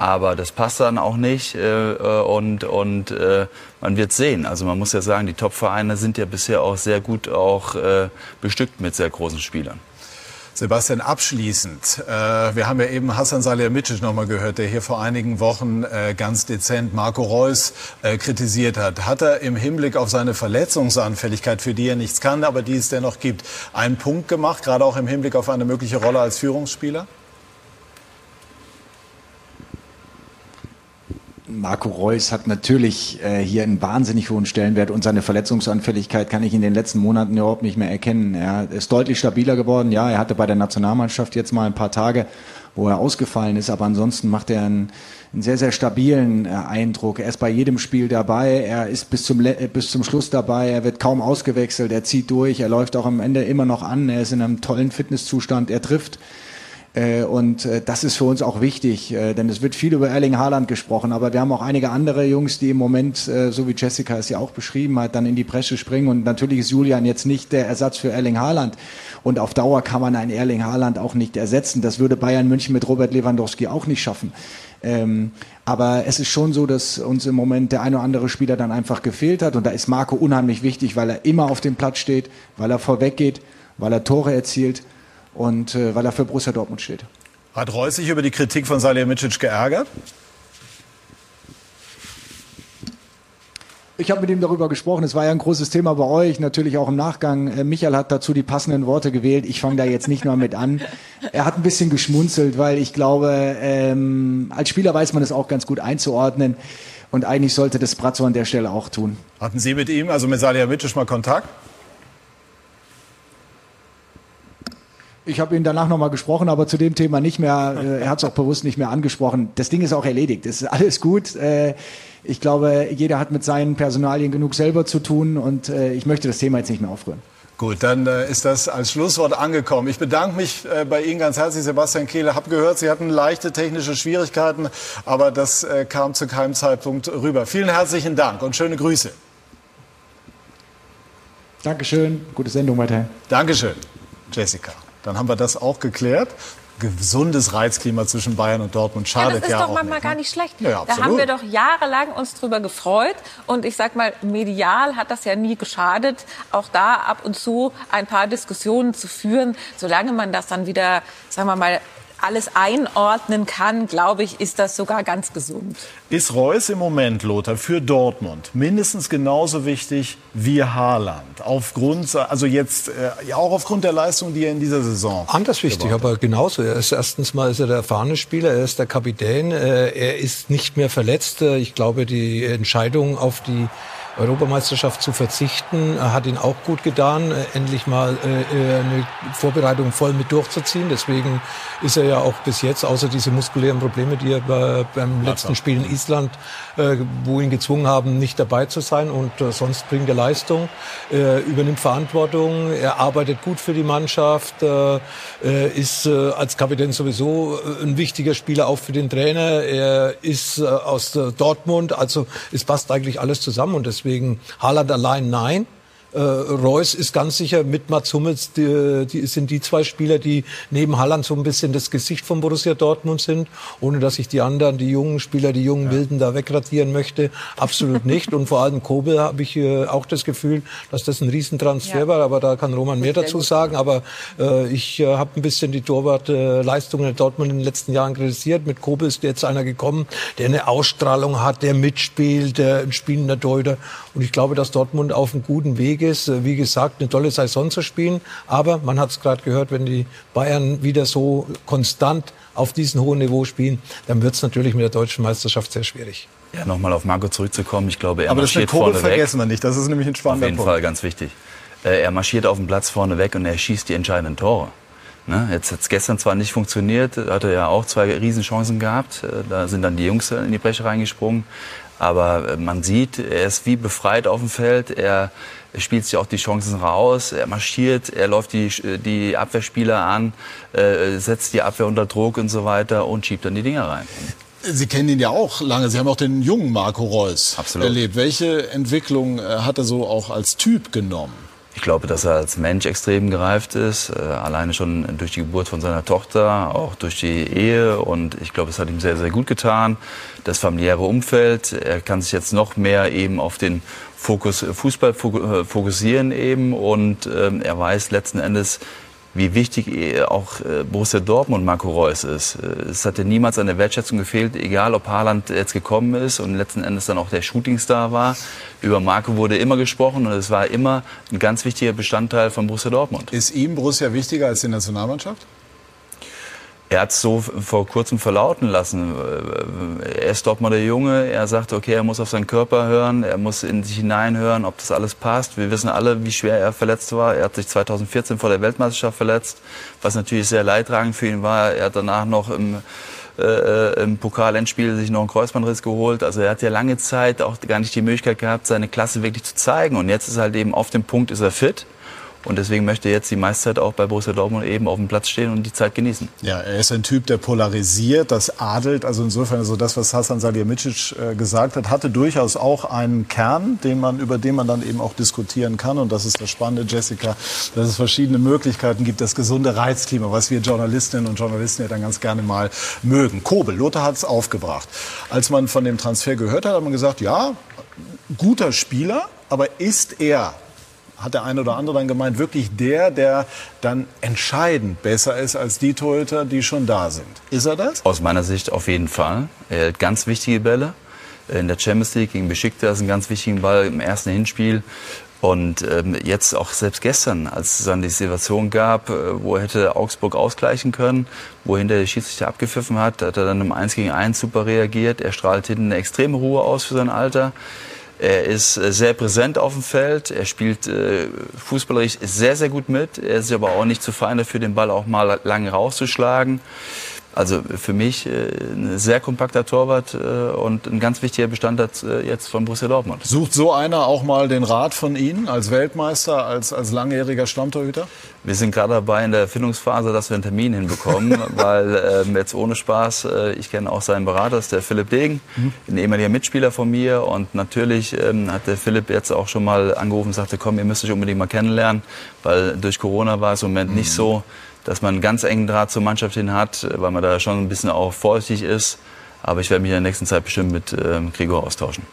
aber das passt dann auch nicht äh, äh, und, und äh, man wird sehen. Also man muss ja sagen, die Top-Vereine sind ja bisher auch sehr gut auch äh, bestückt mit sehr großen Spielern. Sebastian, abschließend. Äh, wir haben ja eben Hassan Salihamidzic noch mal gehört, der hier vor einigen Wochen äh, ganz dezent Marco Reus äh, kritisiert hat. Hat er im Hinblick auf seine Verletzungsanfälligkeit, für die er nichts kann, aber die es dennoch gibt, einen Punkt gemacht, gerade auch im Hinblick auf eine mögliche Rolle als Führungsspieler? Marco Reus hat natürlich äh, hier einen wahnsinnig hohen Stellenwert und seine Verletzungsanfälligkeit kann ich in den letzten Monaten überhaupt nicht mehr erkennen. Er ist deutlich stabiler geworden. Ja, er hatte bei der Nationalmannschaft jetzt mal ein paar Tage, wo er ausgefallen ist, aber ansonsten macht er einen, einen sehr, sehr stabilen äh, Eindruck. Er ist bei jedem Spiel dabei, er ist bis zum, äh, bis zum Schluss dabei, er wird kaum ausgewechselt, er zieht durch, er läuft auch am Ende immer noch an, er ist in einem tollen Fitnesszustand, er trifft. Äh, und äh, das ist für uns auch wichtig, äh, denn es wird viel über Erling Haaland gesprochen, aber wir haben auch einige andere Jungs, die im Moment, so wie Jessica es ja auch beschrieben hat, dann in die Presse springen. Und natürlich ist Julian jetzt nicht der Ersatz für Erling Haaland. Und auf Dauer kann man einen Erling Haaland auch nicht ersetzen. Das würde Bayern München mit Robert Lewandowski auch nicht schaffen. Ähm, aber es ist schon so, dass uns im Moment der eine oder andere Spieler dann einfach gefehlt hat. Und da ist Marco unheimlich wichtig, weil er immer auf dem Platz steht, weil er vorweggeht, weil er Tore erzielt und äh, weil er für Borussia Dortmund steht. Hat Reus sich über die Kritik von Salihamidzic geärgert? Ich habe mit ihm darüber gesprochen. Es war ja ein großes Thema bei euch, natürlich auch im Nachgang. Äh, Michael hat dazu die passenden Worte gewählt. Ich fange da jetzt nicht nur mit an. Er hat ein bisschen geschmunzelt, weil ich glaube, ähm, als Spieler weiß man es auch ganz gut einzuordnen. Und eigentlich sollte das Brazzo an der Stelle auch tun. Hatten Sie mit ihm, also mit Salihamidzic, mal Kontakt? Ich habe ihn danach nochmal gesprochen, aber zu dem Thema nicht mehr. Äh, er hat es auch bewusst nicht mehr angesprochen. Das Ding ist auch erledigt. Es ist alles gut. Äh, ich glaube, jeder hat mit seinen Personalien genug selber zu tun und äh, ich möchte das Thema jetzt nicht mehr aufrühren. Gut, dann ist das als Schlusswort angekommen. Ich bedanke mich bei Ihnen ganz herzlich, Sebastian Kehle. Hab gehört, Sie hatten leichte technische Schwierigkeiten, aber das kam zu keinem Zeitpunkt rüber. Vielen herzlichen Dank und schöne Grüße. Dankeschön. Gute Sendung weiterhin. Dankeschön, Jessica. Dann haben wir das auch geklärt gesundes Reizklima zwischen Bayern und Dortmund schadet ja, das ist ja doch manchmal nicht, gar ne? nicht schlecht. Ja, da haben wir doch jahrelang uns drüber gefreut und ich sag mal medial hat das ja nie geschadet, auch da ab und zu ein paar Diskussionen zu führen, solange man das dann wieder, sagen wir mal alles einordnen kann, glaube ich, ist das sogar ganz gesund. Ist Reus im Moment, Lothar, für Dortmund mindestens genauso wichtig wie Haaland? Aufgrund, also jetzt äh, ja auch aufgrund der Leistung, die er in dieser Saison. Anders wichtig, aber genauso. Er ist erstens mal ist er der erfahrene Spieler, er ist der Kapitän, äh, er ist nicht mehr verletzt. Äh, ich glaube, die Entscheidung auf die Europameisterschaft zu verzichten, hat ihn auch gut getan, äh, endlich mal äh, äh, eine Vorbereitung voll mit durchzuziehen. Deswegen ist er ja auch bis jetzt, außer diese muskulären Probleme, die er beim letzten Spiel in Island, wo ihn gezwungen haben, nicht dabei zu sein und sonst bringt er Leistung, er übernimmt Verantwortung, er arbeitet gut für die Mannschaft, ist als Kapitän sowieso ein wichtiger Spieler auch für den Trainer. Er ist aus Dortmund, also es passt eigentlich alles zusammen und deswegen Deswegen Haaland allein nein. Äh, Reus ist ganz sicher mit Mats Hummels, die, die sind die zwei Spieler, die neben Halland so ein bisschen das Gesicht von Borussia Dortmund sind, ohne dass ich die anderen, die jungen Spieler, die jungen ja. Wilden da wegradieren möchte. Absolut nicht. Und vor allem Kobel habe ich äh, auch das Gefühl, dass das ein Riesentransfer ja. war, aber da kann Roman mehr dazu sagen. Aber äh, ich äh, habe ein bisschen die Torwartleistungen in Dortmund in den letzten Jahren kritisiert. Mit Kobel ist jetzt einer gekommen, der eine Ausstrahlung hat, der mitspielt, der ein spielender Deuter. Und ich glaube, dass Dortmund auf einem guten Weg Weg ist, wie gesagt, eine tolle Saison zu spielen. Aber man hat es gerade gehört, wenn die Bayern wieder so konstant auf diesem hohen Niveau spielen, dann wird es natürlich mit der deutschen Meisterschaft sehr schwierig. Ja, nochmal auf Marco zurückzukommen. Ich glaube, er Aber marschiert das vorne vergessen wir nicht. Das ist nämlich ein spannender Punkt. Auf jeden Punkt. Fall ganz wichtig. Äh, er marschiert auf dem Platz vorne weg und er schießt die entscheidenden Tore. Ne? Jetzt hat es gestern zwar nicht funktioniert, hat er ja auch zwei Riesenchancen gehabt. Äh, da sind dann die Jungs in die Breche reingesprungen. Aber äh, man sieht, er ist wie befreit auf dem Feld. Er, er spielt sich auch die Chancen raus. Er marschiert, er läuft die, die Abwehrspieler an, äh, setzt die Abwehr unter Druck und so weiter und schiebt dann die Dinger rein. Sie kennen ihn ja auch lange. Sie haben auch den jungen Marco Reus Absolut. erlebt. Welche Entwicklung äh, hat er so auch als Typ genommen? Ich glaube, dass er als Mensch extrem gereift ist, äh, alleine schon durch die Geburt von seiner Tochter, auch durch die Ehe und ich glaube, es hat ihm sehr, sehr gut getan. Das familiäre Umfeld, er kann sich jetzt noch mehr eben auf den Fokus Fußball fokussieren eben und ähm, er weiß letzten Endes, wie wichtig auch äh, Borussia Dortmund Marco Reus ist. Äh, es hat ja niemals an der Wertschätzung gefehlt, egal ob Haaland jetzt gekommen ist und letzten Endes dann auch der Shootingstar war. Über Marco wurde immer gesprochen und es war immer ein ganz wichtiger Bestandteil von Borussia Dortmund. Ist ihm Borussia wichtiger als die Nationalmannschaft? Er hat es so vor kurzem verlauten lassen. Er ist Dortmunder Junge. Er sagt, okay, er muss auf seinen Körper hören, er muss in sich hineinhören, ob das alles passt. Wir wissen alle, wie schwer er verletzt war. Er hat sich 2014 vor der Weltmeisterschaft verletzt, was natürlich sehr leidtragend für ihn war. Er hat danach noch im äh, im Pokal-Endspiel sich noch einen Kreuzbandriss geholt. Also er hat ja lange Zeit auch gar nicht die Möglichkeit gehabt, seine Klasse wirklich zu zeigen. Und jetzt ist er halt eben auf dem Punkt, ist er fit. Und deswegen möchte er jetzt die meiste Zeit auch bei Borussia Dortmund eben auf dem Platz stehen und die Zeit genießen. Ja, er ist ein Typ, der polarisiert, das adelt. Also insofern, also das, was Hasan Salihamidzic äh, gesagt hat, hatte durchaus auch einen Kern, den man, über den man dann eben auch diskutieren kann. Und das ist das Spannende, Jessica, dass es verschiedene Möglichkeiten gibt, das gesunde Reizklima, was wir Journalistinnen und Journalisten ja dann ganz gerne mal mögen. Kobel, Lothar hat es aufgebracht. Als man von dem Transfer gehört hat, hat man gesagt, ja, guter Spieler, aber ist er hat der eine oder andere dann gemeint, wirklich der, der dann entscheidend besser ist als die Torhüter, die schon da sind. Ist er das? Aus meiner Sicht auf jeden Fall. Er hat ganz wichtige Bälle. In der Champions League gegen Besiktas einen ganz wichtigen Ball im ersten Hinspiel. Und ähm, jetzt auch selbst gestern, als es dann die Situation gab, äh, wo hätte Augsburg ausgleichen können, wo hinter der Schiedsrichter abgepfiffen hat, hat er dann im 1 gegen 1 super reagiert. Er strahlt hinten eine extreme Ruhe aus für sein Alter. Er ist äh, sehr präsent auf dem Feld. Er spielt äh, fußballerisch sehr, sehr gut mit. Er ist aber auch nicht zu fein dafür, den Ball auch mal lang rauszuschlagen. Also für mich äh, ein sehr kompakter Torwart äh, und ein ganz wichtiger Bestandteil äh, jetzt von Borussia Dortmund. Sucht so einer auch mal den Rat von Ihnen als Weltmeister, als, als langjähriger Stammtorhüter? Wir sind gerade dabei in der Erfindungsphase, dass wir einen Termin hinbekommen, weil ähm, jetzt ohne Spaß, äh, ich kenne auch seinen Berater, das ist der Philipp Degen, mhm. ein ehemaliger Mitspieler von mir und natürlich ähm, hat der Philipp jetzt auch schon mal angerufen und sagte, komm, ihr müsst euch unbedingt mal kennenlernen, weil durch Corona war es im Moment mhm. nicht so dass man einen ganz engen Draht zur Mannschaft hin hat, weil man da schon ein bisschen auch vorsichtig ist. Aber ich werde mich in der nächsten Zeit bestimmt mit ähm, Gregor austauschen.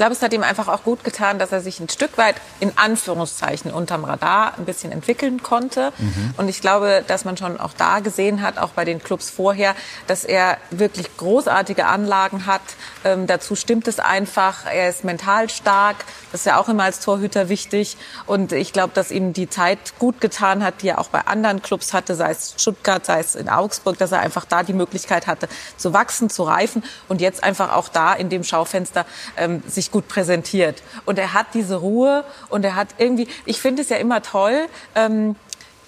Ich glaube, es hat ihm einfach auch gut getan, dass er sich ein Stück weit in Anführungszeichen unterm Radar ein bisschen entwickeln konnte. Mhm. Und ich glaube, dass man schon auch da gesehen hat, auch bei den Clubs vorher, dass er wirklich großartige Anlagen hat. Ähm, dazu stimmt es einfach. Er ist mental stark. Das ist ja auch immer als Torhüter wichtig. Und ich glaube, dass ihm die Zeit gut getan hat, die er auch bei anderen Clubs hatte, sei es Stuttgart, sei es in Augsburg, dass er einfach da die Möglichkeit hatte, zu wachsen, zu reifen und jetzt einfach auch da in dem Schaufenster ähm, sich gut präsentiert. Und er hat diese Ruhe und er hat irgendwie, ich finde es ja immer toll, ähm,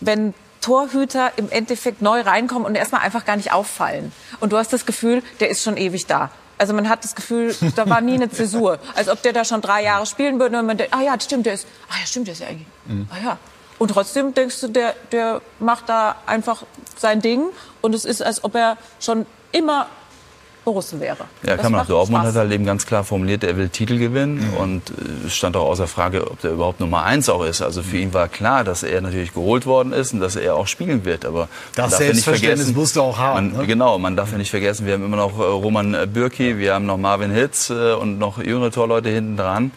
wenn Torhüter im Endeffekt neu reinkommen und erstmal einfach gar nicht auffallen. Und du hast das Gefühl, der ist schon ewig da. Also man hat das Gefühl, da war nie eine Zäsur. Als ob der da schon drei Jahre spielen würde und man denkt, ah ja, stimmt, der ist, ah ja, stimmt, der ist ja eigentlich, mhm. ah ja. Und trotzdem denkst du, der, der macht da einfach sein Ding und es ist, als ob er schon immer Borussen wäre. Ja, kann man. Dortmund hat halt eben ganz klar formuliert, er will Titel gewinnen. Mhm. Und äh, es stand auch außer Frage, ob der überhaupt Nummer eins auch ist. Also für ihn war klar, dass er natürlich geholt worden ist und dass er auch spielen wird. Aber das Selbstverständnis musst du auch haben. Man, ne? Genau, man darf ja nicht vergessen, wir haben immer noch äh, Roman Bürki, wir haben noch Marvin Hitz äh, und noch jüngere Torleute hinten dran.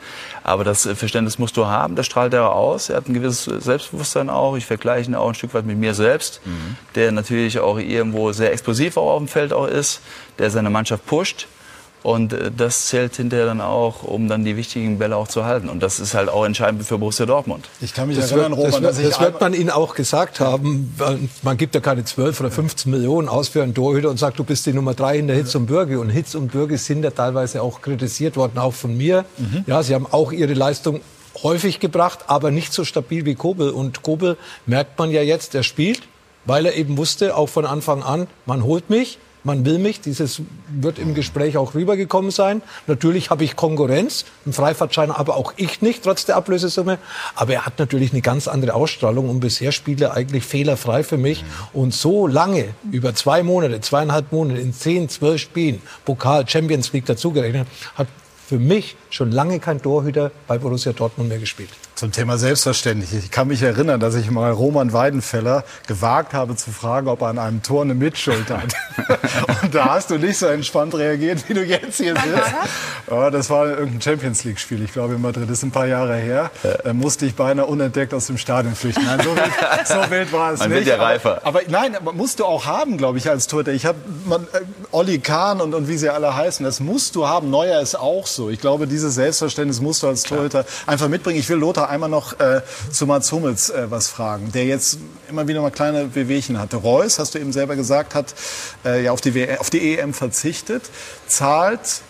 Aber das Verständnis musst du haben, das strahlt er aus. Er hat ein gewisses Selbstbewusstsein auch. Ich vergleiche ihn auch ein Stück weit mit mir selbst, mhm. der natürlich auch irgendwo sehr explosiv auch auf dem Feld auch ist, der seine Mannschaft pusht. Und äh, das zählt hinterher dann auch, um dann die wichtigen Bälle auch zu halten. Und das ist halt auch entscheidend für Borussia Dortmund. Ich kann mich das erinnern, wird, Roman, das, das wird man Ihnen auch gesagt haben. Man gibt ja keine 12 oder 15 Millionen aus für einen Torhüter und sagt, du bist die Nummer drei in der Hitz und Bürge. Und Hitz und Bürge sind ja teilweise auch kritisiert worden, auch von mir. Mhm. Ja, sie haben auch ihre Leistung häufig gebracht, aber nicht so stabil wie Kobel. Und Kobel merkt man ja jetzt, er spielt, weil er eben wusste, auch von Anfang an, man holt mich man will mich. Dieses wird im Gespräch auch rübergekommen sein. Natürlich habe ich Konkurrenz, einen Freifahrtschein, aber auch ich nicht, trotz der Ablösesumme. Aber er hat natürlich eine ganz andere Ausstrahlung und bisher spielt er eigentlich fehlerfrei für mich. Und so lange, über zwei Monate, zweieinhalb Monate, in zehn, zwölf Spielen, Pokal, Champions League dazugerechnet, hat für mich schon lange kein Torhüter bei Borussia Dortmund mehr gespielt. Zum Thema selbstverständlich. Ich kann mich erinnern, dass ich mal Roman Weidenfeller gewagt habe zu fragen, ob er an einem Tor eine Mitschuld hat. und da hast du nicht so entspannt reagiert, wie du jetzt hier sitzt. Ja, das war irgendein Champions League Spiel, ich glaube in Madrid. Das ist ein paar Jahre her. Da musste ich beinahe unentdeckt aus dem Stadion flüchten. Nein, so wild, so wild war es man nicht. Wird ja reifer. Aber, aber nein, musst du auch haben, glaube ich, als Torhüter. Ich habe äh, Olli Kahn und, und wie sie alle heißen, das musst du haben. Neuer ist auch so. Ich glaube, dieses Selbstverständnis musst du als Torhüter einfach mitbringen. Ich will Lothar einmal noch äh, zu Mats Hummels äh, was fragen, der jetzt immer wieder mal kleine Wehwehchen hatte. Reus, hast du eben selber gesagt, hat äh, ja auf die, w auf die EM verzichtet, zahlt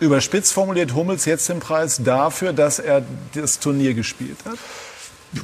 überspitzt formuliert Hummels jetzt den Preis dafür, dass er das Turnier gespielt hat?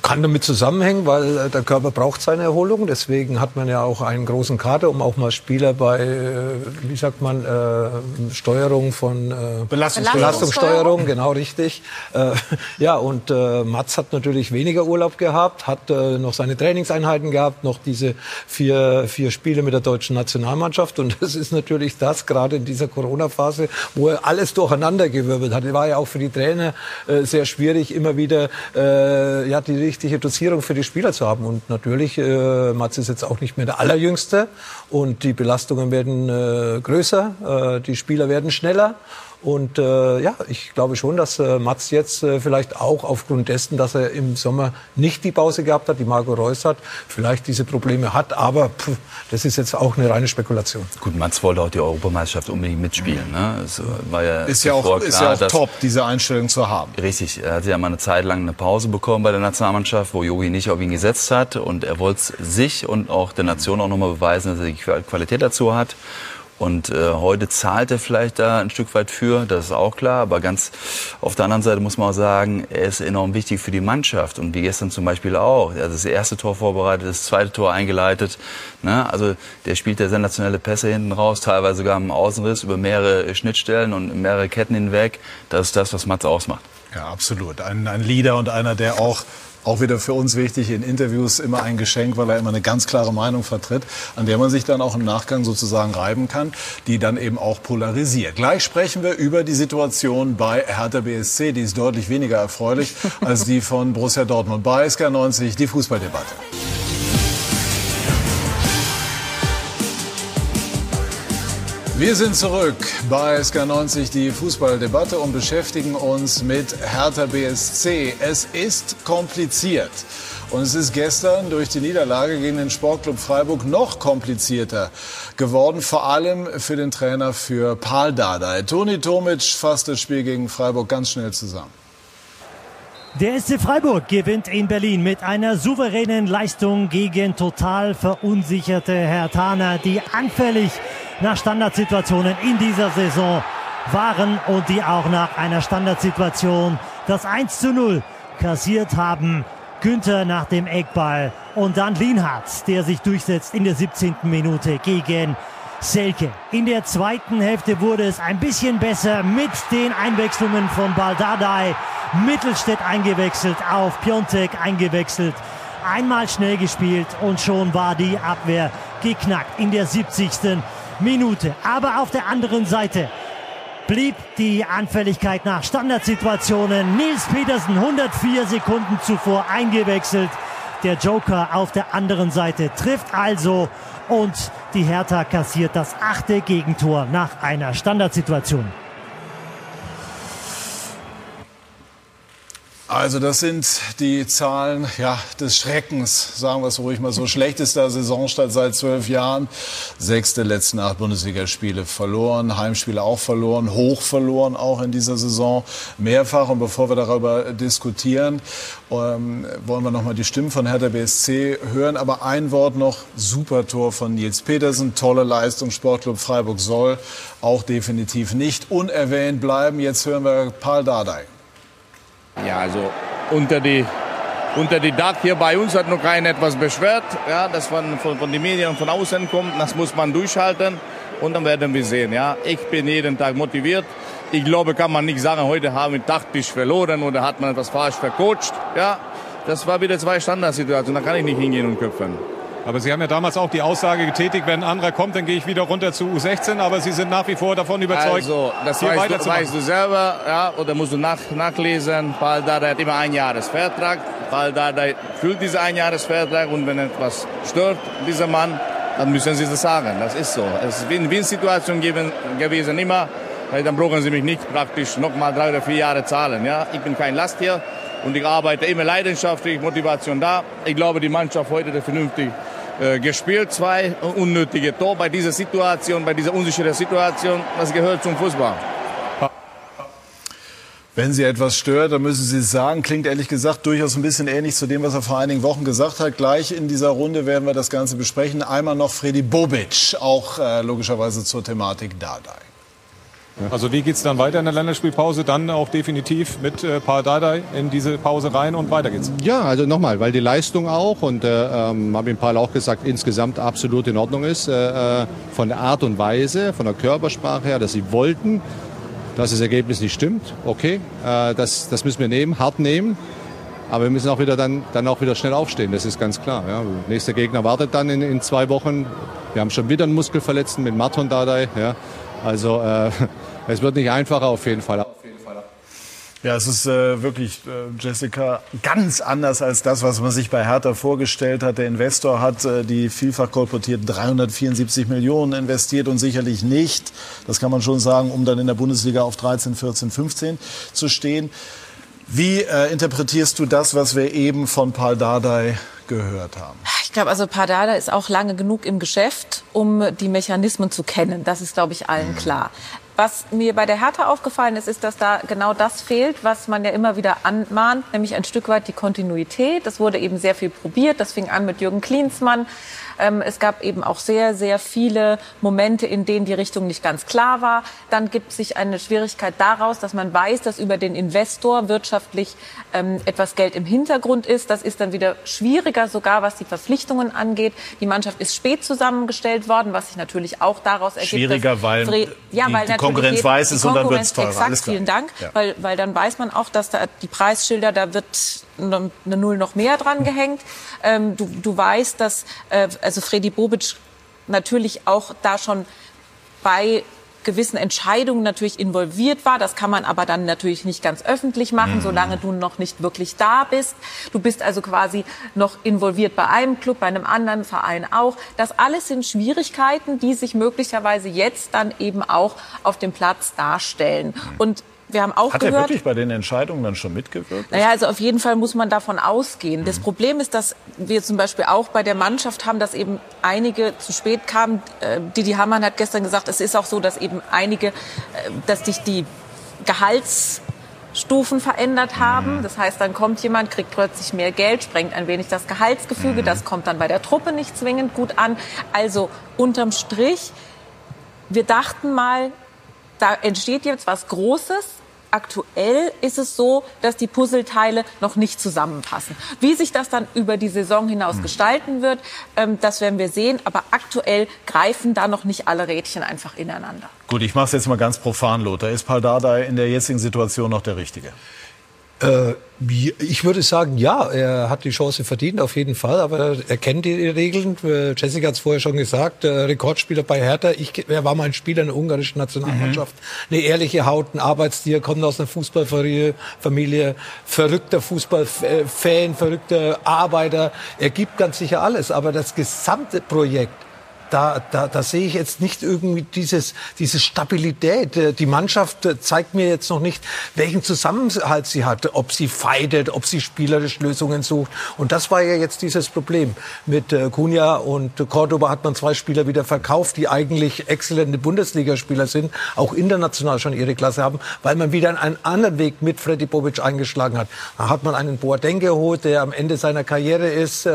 Kann damit zusammenhängen, weil äh, der Körper braucht seine Erholung. Deswegen hat man ja auch einen großen Kader, um auch mal Spieler bei, äh, wie sagt man, äh, Steuerung von äh, Belastungssteuerung. Belastungssteuerung, genau richtig. Äh, ja, und äh, Mats hat natürlich weniger Urlaub gehabt, hat äh, noch seine Trainingseinheiten gehabt, noch diese vier, vier Spiele mit der deutschen Nationalmannschaft. Und das ist natürlich das, gerade in dieser Corona-Phase, wo er alles durcheinandergewirbelt hat. War ja auch für die Trainer äh, sehr schwierig, immer wieder äh, ja, die richtige Dosierung für die Spieler zu haben. Und natürlich, äh, Mats ist jetzt auch nicht mehr der Allerjüngste und die Belastungen werden äh, größer, äh, die Spieler werden schneller. Und äh, ja, ich glaube schon, dass äh, Mats jetzt äh, vielleicht auch aufgrund dessen, dass er im Sommer nicht die Pause gehabt hat, die Marco Reus hat, vielleicht diese Probleme hat. Aber pff, das ist jetzt auch eine reine Spekulation. Gut, Mats wollte auch die Europameisterschaft unbedingt mitspielen. Ne? Es war ja ist ja auch, klar, ist ja auch top, diese Einstellung zu haben. Richtig, er hatte ja mal eine Zeit lang eine Pause bekommen bei der Nationalmannschaft, wo Jogi nicht auf ihn gesetzt hat. Und er wollte sich und auch der Nation auch nochmal beweisen, dass er die Qualität dazu hat. Und äh, heute zahlt er vielleicht da ein Stück weit für, das ist auch klar. Aber ganz auf der anderen Seite muss man auch sagen, er ist enorm wichtig für die Mannschaft. Und wie gestern zum Beispiel auch. Er hat das erste Tor vorbereitet, das zweite Tor eingeleitet. Ne? Also der spielt ja sensationelle Pässe hinten raus, teilweise sogar im Außenriss über mehrere Schnittstellen und mehrere Ketten hinweg. Das ist das, was Mats ausmacht. Ja, absolut. Ein, ein Leader und einer, der auch auch wieder für uns wichtig, in Interviews immer ein Geschenk, weil er immer eine ganz klare Meinung vertritt, an der man sich dann auch im Nachgang sozusagen reiben kann, die dann eben auch polarisiert. Gleich sprechen wir über die Situation bei Hertha BSC, die ist deutlich weniger erfreulich als die von Borussia Dortmund. Bei SK90 die Fußballdebatte. Wir sind zurück bei SK90, die Fußballdebatte und beschäftigen uns mit Hertha BSC. Es ist kompliziert. Und es ist gestern durch die Niederlage gegen den Sportclub Freiburg noch komplizierter geworden, vor allem für den Trainer für Paul Dardai. Toni Tomic fasst das Spiel gegen Freiburg ganz schnell zusammen. Der SC Freiburg gewinnt in Berlin mit einer souveränen Leistung gegen total verunsicherte Hertaner, die anfällig nach Standardsituationen in dieser Saison waren und die auch nach einer Standardsituation das 1 zu 0 kassiert haben. Günther nach dem Eckball und dann Lienhardt, der sich durchsetzt in der 17. Minute gegen Selke. In der zweiten Hälfte wurde es ein bisschen besser mit den Einwechslungen von Baldadei. Mittelstädt eingewechselt, auf Piontek eingewechselt. Einmal schnell gespielt und schon war die Abwehr geknackt in der 70. Minute. Aber auf der anderen Seite blieb die Anfälligkeit nach Standardsituationen. Nils Petersen 104 Sekunden zuvor eingewechselt. Der Joker auf der anderen Seite trifft also und die Hertha kassiert das achte Gegentor nach einer Standardsituation. Also das sind die Zahlen ja, des Schreckens, sagen wir es ruhig mal so. Schlechtester Saisonstart seit zwölf Jahren. Sechste letzten acht Bundesligaspiele verloren, Heimspiele auch verloren, hoch verloren auch in dieser Saison mehrfach. Und bevor wir darüber diskutieren, ähm, wollen wir noch mal die Stimmen von Hertha BSC hören. Aber ein Wort noch, super Tor von Nils Petersen, tolle Leistung, Sportclub Freiburg soll auch definitiv nicht unerwähnt bleiben. Jetzt hören wir Paul Dardai. Ja, also unter die, unter die Dach hier bei uns hat noch keiner etwas beschwert. Ja, das von, von, von den Medien von außen kommt, das muss man durchhalten und dann werden wir sehen. Ja, ich bin jeden Tag motiviert. Ich glaube, kann man nicht sagen, heute haben wir taktisch verloren oder hat man etwas falsch vercoacht. Ja, das war wieder zwei Standardsituationen, da kann ich nicht hingehen und köpfen. Aber Sie haben ja damals auch die Aussage getätigt, wenn ein anderer kommt, dann gehe ich wieder runter zu U16. Aber Sie sind nach wie vor davon überzeugt, also, das hier weißt, du, weißt du selber, ja, oder musst du nach, nachlesen. Paul Dardai hat immer einen Jahresvertrag. Paul Dardai füllt diesen Einjahresvertrag und wenn etwas stört, dieser Mann, dann müssen Sie das sagen. Das ist so. Es ist Win-Win-Situation gewesen immer. Dann brauchen Sie mich nicht praktisch noch mal drei oder vier Jahre zahlen. Ja? Ich bin kein Last hier und ich arbeite immer leidenschaftlich, Motivation da. Ich glaube, die Mannschaft heute ist vernünftig äh, gespielt. Zwei unnötige Tore bei dieser Situation, bei dieser unsicheren Situation. Das gehört zum Fußball. Wenn Sie etwas stört, dann müssen Sie es sagen. Klingt ehrlich gesagt durchaus ein bisschen ähnlich zu dem, was er vor einigen Wochen gesagt hat. Gleich in dieser Runde werden wir das Ganze besprechen. Einmal noch Freddy Bobic, auch äh, logischerweise zur Thematik Dardai. Also wie geht es dann weiter in der Länderspielpause? Dann auch definitiv mit äh, Paul Dardai in diese Pause rein und weiter geht's. Ja, also nochmal, weil die Leistung auch und äh, ähm, habe ich Paul auch gesagt, insgesamt absolut in Ordnung ist. Äh, äh, von der Art und Weise, von der Körpersprache her, dass sie wollten, dass das Ergebnis nicht stimmt. Okay, äh, das, das müssen wir nehmen, hart nehmen. Aber wir müssen auch wieder dann, dann auch wieder schnell aufstehen, das ist ganz klar. Ja. Nächster Gegner wartet dann in, in zwei Wochen. Wir haben schon wieder einen Muskelverletzten mit Maton Dardai. Ja. Also äh, es wird nicht einfacher auf jeden Fall. Ja, es ist äh, wirklich, äh, Jessica, ganz anders als das, was man sich bei Hertha vorgestellt hat. Der Investor hat äh, die vielfach kolportierten 374 Millionen investiert und sicherlich nicht, das kann man schon sagen, um dann in der Bundesliga auf 13, 14, 15 zu stehen. Wie äh, interpretierst du das, was wir eben von Paul Dardai gehört haben? Ich glaube, also Pardada ist auch lange genug im Geschäft, um die Mechanismen zu kennen. Das ist, glaube ich, allen mhm. klar. Was mir bei der Hertha aufgefallen ist, ist, dass da genau das fehlt, was man ja immer wieder anmahnt, nämlich ein Stück weit die Kontinuität. Das wurde eben sehr viel probiert. Das fing an mit Jürgen Klinsmann. Ähm, es gab eben auch sehr, sehr viele Momente, in denen die Richtung nicht ganz klar war. Dann gibt sich eine Schwierigkeit daraus, dass man weiß, dass über den Investor wirtschaftlich ähm, etwas Geld im Hintergrund ist. Das ist dann wieder schwieriger, sogar was die Verpflichtungen angeht. Die Mannschaft ist spät zusammengestellt worden, was sich natürlich auch daraus ergibt. Schwieriger, weil, Fre ja, weil die Konkurrenz weiß ist und dann wird es teurer. Exakt, vielen Dank. Ja. Weil, weil dann weiß man auch, dass da die Preisschilder, da wird eine Null noch mehr dran gehängt. Ähm, du, du weißt, dass äh, also Freddy Bobic natürlich auch da schon bei gewissen Entscheidungen natürlich involviert war. Das kann man aber dann natürlich nicht ganz öffentlich machen, mhm. solange du noch nicht wirklich da bist. Du bist also quasi noch involviert bei einem Club, bei einem anderen Verein auch. Das alles sind Schwierigkeiten, die sich möglicherweise jetzt dann eben auch auf dem Platz darstellen. Mhm. Und wir haben auch Hat gehört, er wirklich bei den Entscheidungen dann schon mitgewirkt? Naja, also auf jeden Fall muss man davon ausgehen. Das mhm. Problem ist, dass wir zum Beispiel auch bei der Mannschaft haben, dass eben einige zu spät kamen. Äh, Didi Hamann hat gestern gesagt, es ist auch so, dass eben einige, äh, dass sich die Gehaltsstufen verändert haben. Mhm. Das heißt, dann kommt jemand, kriegt plötzlich mehr Geld, sprengt ein wenig das Gehaltsgefüge. Mhm. Das kommt dann bei der Truppe nicht zwingend gut an. Also unterm Strich, wir dachten mal, da entsteht jetzt was Großes aktuell ist es so, dass die Puzzleteile noch nicht zusammenpassen. Wie sich das dann über die Saison hinaus mhm. gestalten wird, ähm, das werden wir sehen. Aber aktuell greifen da noch nicht alle Rädchen einfach ineinander. Gut, ich mache es jetzt mal ganz profan, Lothar. Ist Paldada in der jetzigen Situation noch der Richtige? Äh, ich würde sagen, ja, er hat die Chance verdient, auf jeden Fall, aber er kennt die Regeln. Äh, Jessica hat es vorher schon gesagt, Rekordspieler bei Hertha. Ich, er war mal ein Spieler in der ungarischen Nationalmannschaft. Mhm. Eine ehrliche Haut, ein Arbeitstier, kommt aus einer Fußballfamilie, verrückter Fußballfan, verrückter Arbeiter. Er gibt ganz sicher alles, aber das gesamte Projekt da, da, da sehe ich jetzt nicht irgendwie dieses, diese Stabilität. Äh, die Mannschaft äh, zeigt mir jetzt noch nicht, welchen Zusammenhalt sie hat, ob sie feidet, ob sie spielerisch Lösungen sucht. Und das war ja jetzt dieses Problem. Mit äh, Cunha und Cordoba hat man zwei Spieler wieder verkauft, die eigentlich exzellente Bundesligaspieler sind, auch international schon ihre Klasse haben, weil man wieder einen anderen Weg mit Freddy Bobic eingeschlagen hat. Da hat man einen Boateng geholt, der am Ende seiner Karriere ist,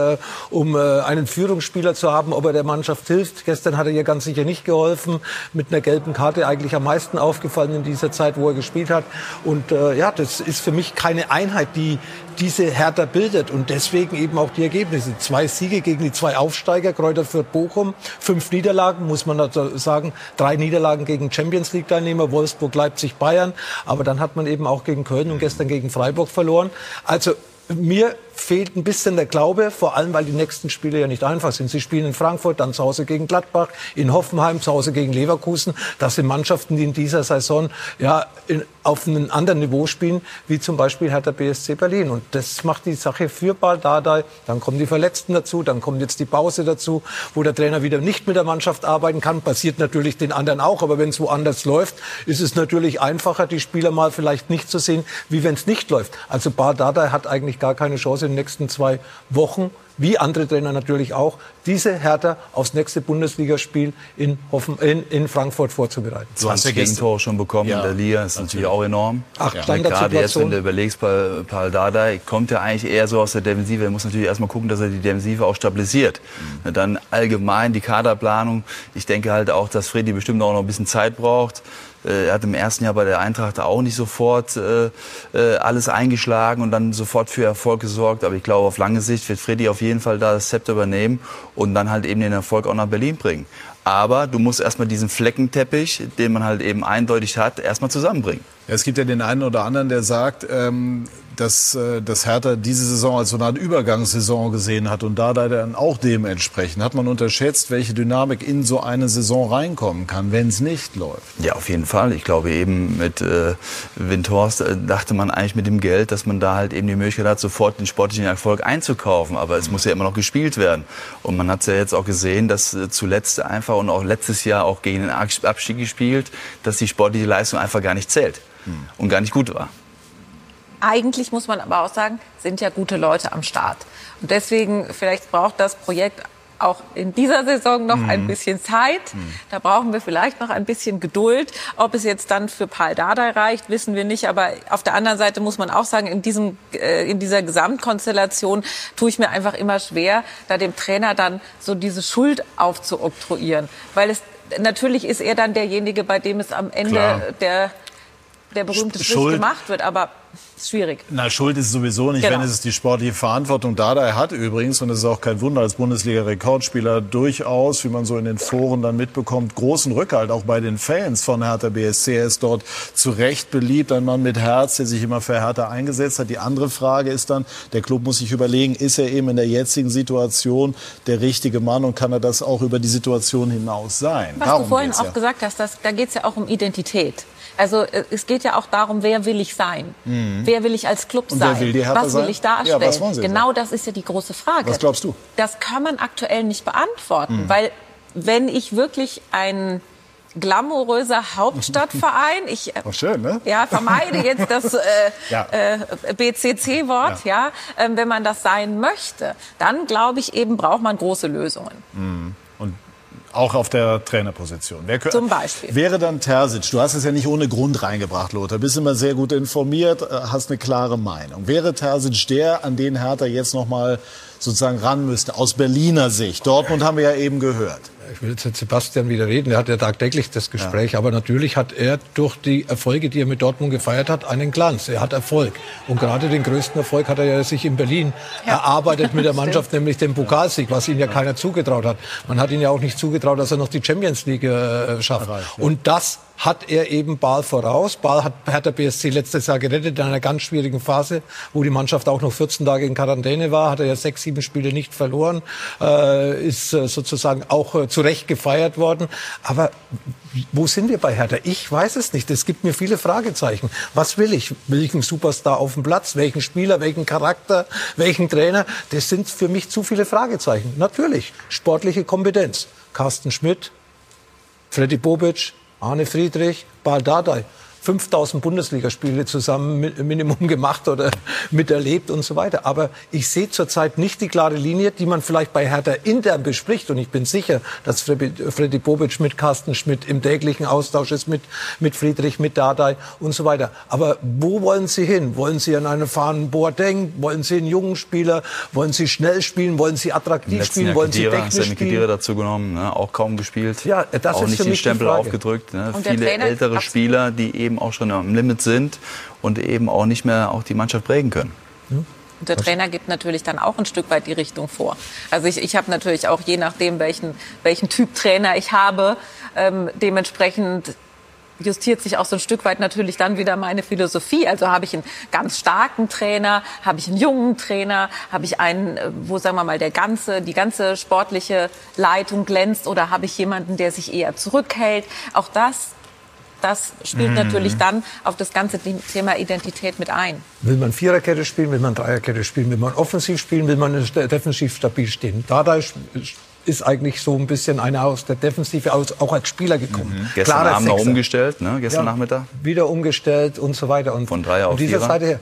um einen Führungsspieler zu haben, ob er der Mannschaft hilft. Gestern hat er ihr ganz sicher nicht geholfen. Mit einer gelben Karte eigentlich am meisten aufgefallen in dieser Zeit, wo er gespielt hat. Und äh, ja, das ist für mich keine Einheit, die diese Hertha bildet und deswegen eben auch die Ergebnisse. Zwei Siege gegen die zwei Aufsteiger, Kräuter Fürth Bochum, fünf Niederlagen, muss man dazu sagen, drei Niederlagen gegen Champions League Teilnehmer, Wolfsburg, Leipzig, Bayern, aber dann hat man eben auch gegen Köln und gestern gegen Freiburg verloren. Also mir fehlt ein bisschen der Glaube, vor allem weil die nächsten Spiele ja nicht einfach sind. Sie spielen in Frankfurt, dann zu Hause gegen Gladbach, in Hoffenheim, zu Hause gegen Leverkusen. Das sind Mannschaften, die in dieser Saison ja in, auf einem anderen Niveau spielen, wie zum Beispiel Hertha BSC Berlin. Und das macht die Sache für Baldadei. Dann kommen die Verletzten dazu, dann kommt jetzt die Pause dazu, wo der Trainer wieder nicht mit der Mannschaft arbeiten kann. Passiert natürlich den anderen auch, aber wenn es woanders läuft, ist es natürlich einfacher, die Spieler mal vielleicht nicht zu sehen, wie wenn es nicht läuft. Also Baldadei hat eigentlich gar keine Chance in den nächsten zwei Wochen, wie andere Trainer natürlich auch, diese Hertha aufs nächste Bundesligaspiel in, Hoffen, in, in Frankfurt vorzubereiten. 20 Gegentore schon bekommen ja. in der Liga, ist natürlich auch enorm. Ach, ja. Gerade jetzt, wenn du überlegst, Paul, Paul Dardai kommt ja eigentlich eher so aus der Defensive. Er muss natürlich erstmal gucken, dass er die Defensive auch stabilisiert. Mhm. Dann allgemein die Kaderplanung. Ich denke halt auch, dass Freddy bestimmt auch noch ein bisschen Zeit braucht. Äh, er hat im ersten Jahr bei der Eintracht auch nicht sofort äh, äh, alles eingeschlagen und dann sofort für Erfolg gesorgt. Aber ich glaube, auf lange Sicht wird Freddy auf jeden Fall da das Zepter übernehmen und dann halt eben den Erfolg auch nach Berlin bringen. Aber du musst erstmal diesen Fleckenteppich, den man halt eben eindeutig hat, erstmal zusammenbringen. Es gibt ja den einen oder anderen, der sagt, ähm, dass, äh, dass Hertha diese Saison als so eine Art Übergangssaison gesehen hat und da dann auch dementsprechend. Hat man unterschätzt, welche Dynamik in so eine Saison reinkommen kann, wenn es nicht läuft? Ja, auf jeden Fall. Ich glaube eben mit äh, Windhorst äh, dachte man eigentlich mit dem Geld, dass man da halt eben die Möglichkeit hat, sofort den sportlichen Erfolg einzukaufen. Aber es muss ja immer noch gespielt werden. Und man hat es ja jetzt auch gesehen, dass äh, zuletzt einfach und auch letztes Jahr auch gegen den Abstieg gespielt, dass die sportliche Leistung einfach gar nicht zählt hm. und gar nicht gut war. Eigentlich muss man aber auch sagen, sind ja gute Leute am Start. Und deswegen, vielleicht braucht das Projekt auch in dieser Saison noch mhm. ein bisschen Zeit. Mhm. Da brauchen wir vielleicht noch ein bisschen Geduld. Ob es jetzt dann für Paul Dardai reicht, wissen wir nicht. Aber auf der anderen Seite muss man auch sagen, in, diesem, äh, in dieser Gesamtkonstellation tue ich mir einfach immer schwer, da dem Trainer dann so diese Schuld aufzuoktroyieren. Weil es natürlich ist er dann derjenige, bei dem es am Ende Klar. der der berühmte Schuld gemacht wird, aber schwierig. Na, Schuld ist sowieso nicht, genau. wenn es die sportliche Verantwortung Dardai hat übrigens, und es ist auch kein Wunder, als Bundesliga-Rekordspieler durchaus, wie man so in den Foren dann mitbekommt, großen Rückhalt, auch bei den Fans von Hertha BSC. Er ist dort zu Recht beliebt, ein Mann mit Herz, der sich immer für Hertha eingesetzt hat. Die andere Frage ist dann, der Club muss sich überlegen, ist er eben in der jetzigen Situation der richtige Mann und kann er das auch über die Situation hinaus sein? Was Darum du vorhin auch ja. gesagt hast, dass, da geht es ja auch um Identität. Also äh, es geht ja auch darum, wer will ich sein? Mhm. Wer will ich als Club sein? Will was will sein? ich darstellen? Ja, was genau das ist ja die große Frage. Was glaubst du? Das kann man aktuell nicht beantworten, mhm. weil wenn ich wirklich ein glamouröser Hauptstadtverein. Ich äh, schön, ne? ja, vermeide jetzt das äh, ja. äh, BCC-Wort, ja. ja. Ähm, wenn man das sein möchte, dann glaube ich eben, braucht man große Lösungen. Mhm. Auch auf der Trainerposition. Wer, Zum Beispiel. Wäre dann Terzic, du hast es ja nicht ohne Grund reingebracht, Lothar, bist immer sehr gut informiert, äh, hast eine klare Meinung. Wäre Terzic der, an den Hertha jetzt noch mal sozusagen ran müsste, aus Berliner Sicht? Dortmund haben wir ja eben gehört ich will jetzt mit Sebastian wieder reden, er hat ja tagtäglich das Gespräch, ja. aber natürlich hat er durch die Erfolge, die er mit Dortmund gefeiert hat, einen Glanz. Er hat Erfolg. Und gerade den größten Erfolg hat er ja sich in Berlin ja. erarbeitet mit der Mannschaft, nämlich den Pokalsieg, was ihm ja keiner zugetraut hat. Man hat ihn ja auch nicht zugetraut, dass er noch die Champions League äh, schafft. Und das hat er eben Baal voraus. Baal hat Hertha BSC letztes Jahr gerettet in einer ganz schwierigen Phase, wo die Mannschaft auch noch 14 Tage in Quarantäne war, hat er ja sechs, sieben Spiele nicht verloren, äh, ist äh, sozusagen auch äh, zu Recht gefeiert worden. Aber wo sind wir bei Hertha? Ich weiß es nicht. Es gibt mir viele Fragezeichen. Was will ich? Will ich einen Superstar auf dem Platz? Welchen Spieler? Welchen Charakter? Welchen Trainer? Das sind für mich zu viele Fragezeichen. Natürlich, sportliche Kompetenz. Carsten Schmidt, Freddy Bobic, Arne Friedrich, Dardai. 5000 Bundesligaspiele zusammen Minimum gemacht oder miterlebt und so weiter. Aber ich sehe zurzeit nicht die klare Linie, die man vielleicht bei Hertha intern bespricht. Und ich bin sicher, dass Freddy Bobic mit Carsten Schmidt im täglichen Austausch ist, mit, mit Friedrich, mit Dardai und so weiter. Aber wo wollen Sie hin? Wollen Sie an einen fahrenden Boateng? Wollen Sie einen jungen Spieler? Wollen Sie schnell spielen? Wollen Sie attraktiv spielen? Wollen Sie technisch spielen? Kedira dazu genommen, ne? auch kaum gespielt. Ja, das auch ist nicht für den mich Stempel die Frage. aufgedrückt. Ne? Viele ältere Spieler, die eben auch schon am Limit sind und eben auch nicht mehr auch die Mannschaft prägen können. Und der Trainer gibt natürlich dann auch ein Stück weit die Richtung vor. Also ich, ich habe natürlich auch je nachdem, welchen, welchen Typ Trainer ich habe, ähm, dementsprechend justiert sich auch so ein Stück weit natürlich dann wieder meine Philosophie. Also habe ich einen ganz starken Trainer, habe ich einen jungen Trainer, habe ich einen, äh, wo sagen wir mal der ganze, die ganze sportliche Leitung glänzt oder habe ich jemanden, der sich eher zurückhält. Auch das das spielt Mhm. natürlich dann auf das ganze Thema Identität mit ein. Will man Viererkette spielen, will man Dreierkette spielen, will man offensiv spielen, will man defensiv stabil stehen. Dada ist eigentlich so ein bisschen einer aus der Defensive, aus, auch als Spieler gekommen. Mhm. Gestern Klarer Abend noch umgestellt, ne? gestern Ja, Nachmittag. Wieder umgestellt und so weiter. Und Von Dreier auf von dieser. Seite her,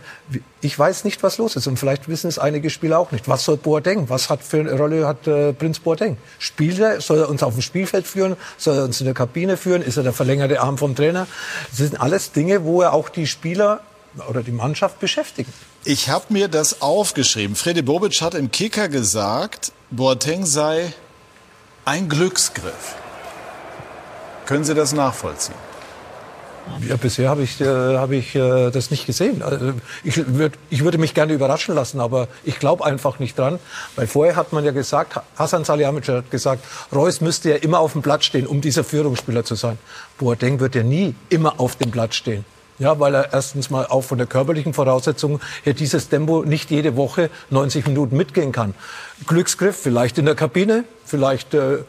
ich weiß nicht, was los ist. Und vielleicht wissen es einige Spieler auch nicht. Was soll Boateng? Was hat für eine Rolle hat äh, Prinz Boateng? Spielt er? Soll er uns auf dem Spielfeld führen? Soll er uns in der Kabine führen? Ist er der verlängerte Arm vom Trainer? Das sind alles Dinge, wo er auch die Spieler oder die Mannschaft beschäftigen. Ich habe mir das aufgeschrieben. Freddy Bobic hat im Kicker gesagt, Boateng sei ein Glücksgriff. Können Sie das nachvollziehen? Ja, bisher habe ich, äh, hab ich äh, das nicht gesehen. Also, ich, würd, ich würde mich gerne überraschen lassen, aber ich glaube einfach nicht dran. Weil vorher hat man ja gesagt, Hassan Salihamidzic hat gesagt, Reus müsste ja immer auf dem Platz stehen, um dieser Führungsspieler zu sein. Boateng wird ja nie immer auf dem Platz stehen. Ja, weil er erstens mal auch von der körperlichen Voraussetzung her dieses Tempo nicht jede Woche 90 Minuten mitgehen kann. Glücksgriff, vielleicht in der Kabine, vielleicht, äh,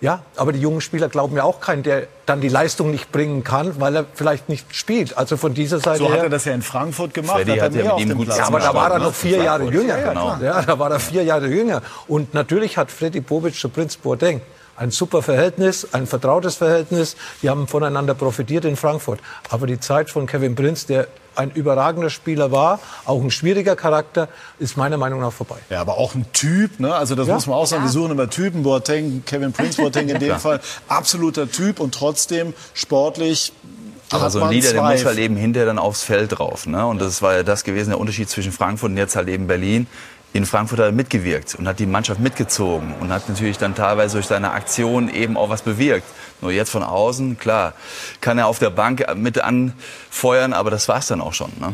ja, aber die jungen Spieler glauben ja auch keinen, der dann die Leistung nicht bringen kann, weil er vielleicht nicht spielt. Also von dieser Seite So hat er das ja in Frankfurt gemacht. Freddy er hat ja mehr mit auf ihm dem gut Platz Ja, aber da war er noch vier Jahre jünger. Ja, Genau. Ja, da war er vier Jahre jünger. Und natürlich hat Freddy Bobic zu Prinz Boateng ein super Verhältnis, ein vertrautes Verhältnis. Die haben voneinander profitiert in Frankfurt. Aber die Zeit von Kevin Prinz, der ein überragender Spieler war, auch ein schwieriger Charakter, ist meiner Meinung nach vorbei. Ja, aber auch ein Typ, ne? Also das Ja. muss man auch sagen. Wir suchen immer Typen. Boateng, Kevin Prince Boateng in dem. Fall absoluter Typ und trotzdem sportlich. Aber hat so ein man Leader, der muss halt eben hinterher dann aufs Feld drauf. Ne? Und das war ja das gewesen, der Unterschied zwischen Frankfurt und jetzt halt eben Berlin. In Frankfurt hat er mitgewirkt und hat die Mannschaft mitgezogen und hat natürlich dann teilweise durch seine Aktion eben auch was bewirkt. Nur jetzt von außen, klar, kann er auf der Bank mit anfeuern, aber das war's dann auch schon. Ne?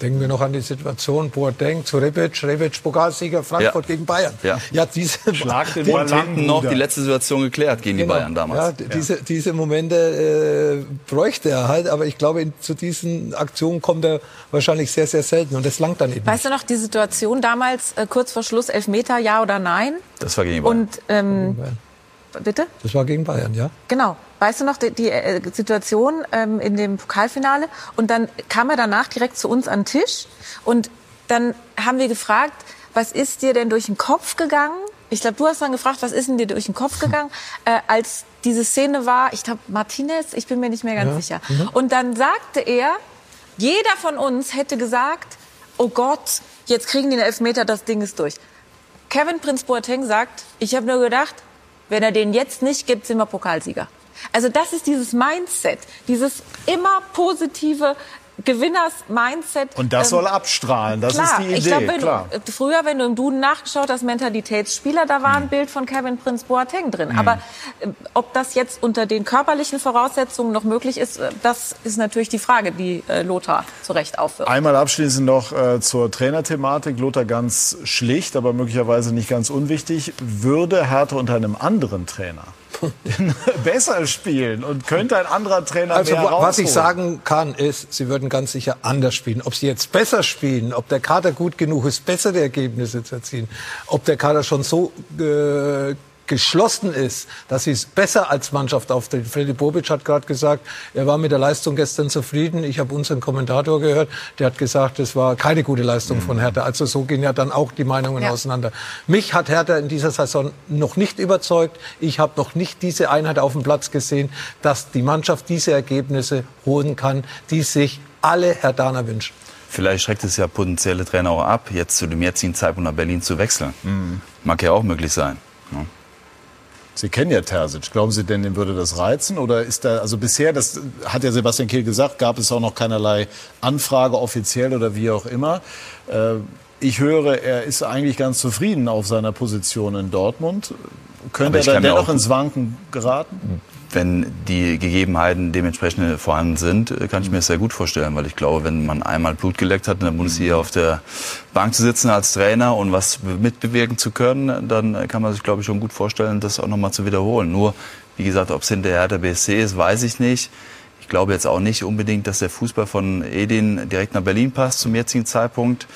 Denken wir noch an die Situation Boateng zu Rebic, Rebic Pokalsieger Frankfurt Ja. gegen Bayern. Ja. ja diese, Schlag den die- Ball hinten noch die letzte Situation geklärt gegen die Genau. Bayern damals. Ja, Diese, diese Momente äh, bräuchte er halt, aber ich glaube, in, zu diesen Aktionen kommt er wahrscheinlich sehr, sehr selten und das langt dann eben. Weißt du noch die Situation damals, äh, kurz vor Schluss, Elfmeter, ja oder nein? Das war gegen Bayern. Und, ähm, bitte? Das war gegen Bayern, ja. Genau. Weißt du noch die, die äh, Situation ähm, in dem Pokalfinale? Und dann kam er danach direkt zu uns an den Tisch und dann haben wir gefragt, was ist dir denn durch den Kopf gegangen? Ich glaube, du hast dann gefragt, was ist denn dir durch den Kopf gegangen, äh, als diese Szene war, ich glaube, Martinez, ich bin mir nicht mehr ganz Ja. sicher. Mhm. Und dann sagte er, jeder von uns hätte gesagt, oh Gott, jetzt kriegen die einen Elfmeter, das Ding ist durch. Kevin Prinz Boateng sagt, ich habe nur gedacht, wenn er den jetzt nicht gibt, sind wir Pokalsieger. Also das ist dieses Mindset, dieses immer positive Gewinners-Mindset. Und das Ähm, soll abstrahlen. Das klar, ist die Idee. ich glaube, wenn klar. du, früher, wenn du im Duden nachgeschaut hast, Mentalitätsspieler, da war ein Bild von Kevin Prinz Boateng drin. Mhm. Aber äh, ob das jetzt unter den körperlichen Voraussetzungen noch möglich ist, äh, das ist natürlich die Frage, die äh, Lothar zu Recht aufwirft. Einmal abschließend noch äh, zur Trainerthematik. Lothar ganz schlicht, aber möglicherweise nicht ganz unwichtig. Würde Hertha unter einem anderen Trainer besser spielen und könnte ein anderer Trainer Also mehr wa- was ich rausholen? sagen kann, ist, sie würden ganz sicher anders spielen. Ob sie jetzt besser spielen, ob der Kader gut genug ist, bessere Ergebnisse zu erzielen, ob der Kader schon so äh, geschlossen ist, dass sie es besser als Mannschaft auftritt. Freddy Bobic hat gerade gesagt, er war mit der Leistung gestern zufrieden. Ich habe unseren Kommentator gehört, der hat gesagt, es war keine gute Leistung von Hertha. Also so gehen ja dann auch die Meinungen ja. auseinander. Mich hat Hertha in dieser Saison noch nicht überzeugt. Ich habe noch nicht diese Einheit auf dem Platz gesehen, dass die Mannschaft diese Ergebnisse holen kann, die sich alle Herthaner wünschen. Vielleicht schreckt es ja potenzielle Trainer auch ab, jetzt zu dem jetzigen Zeitpunkt nach Berlin zu wechseln. Mhm. Mag ja auch möglich sein. Ne? Sie kennen ja Terzic. Glauben Sie denn, dem würde das reizen? Oder ist da, also bisher, das hat ja Sebastian Kehl gesagt, gab es auch noch keinerlei Anfrage offiziell oder wie auch immer. Äh, ich höre, er ist eigentlich ganz zufrieden auf seiner Position in Dortmund. Könnte er dann dennoch ins Wanken geraten? Wenn die Gegebenheiten dementsprechend vorhanden sind, äh, kann ich mir das sehr gut vorstellen, weil ich glaube, wenn man einmal Blut geleckt hat, in der Bundesliga auf der Bank zu sitzen als Trainer und was mitbewirken zu können, dann kann man sich, glaube ich, schon gut vorstellen, das auch nochmal zu wiederholen. Nur, wie gesagt, ob es hinterher der BSC ist, weiß ich nicht. Ich glaube jetzt auch nicht unbedingt, dass der Fußball von Edin direkt nach Berlin passt zum jetzigen Zeitpunkt.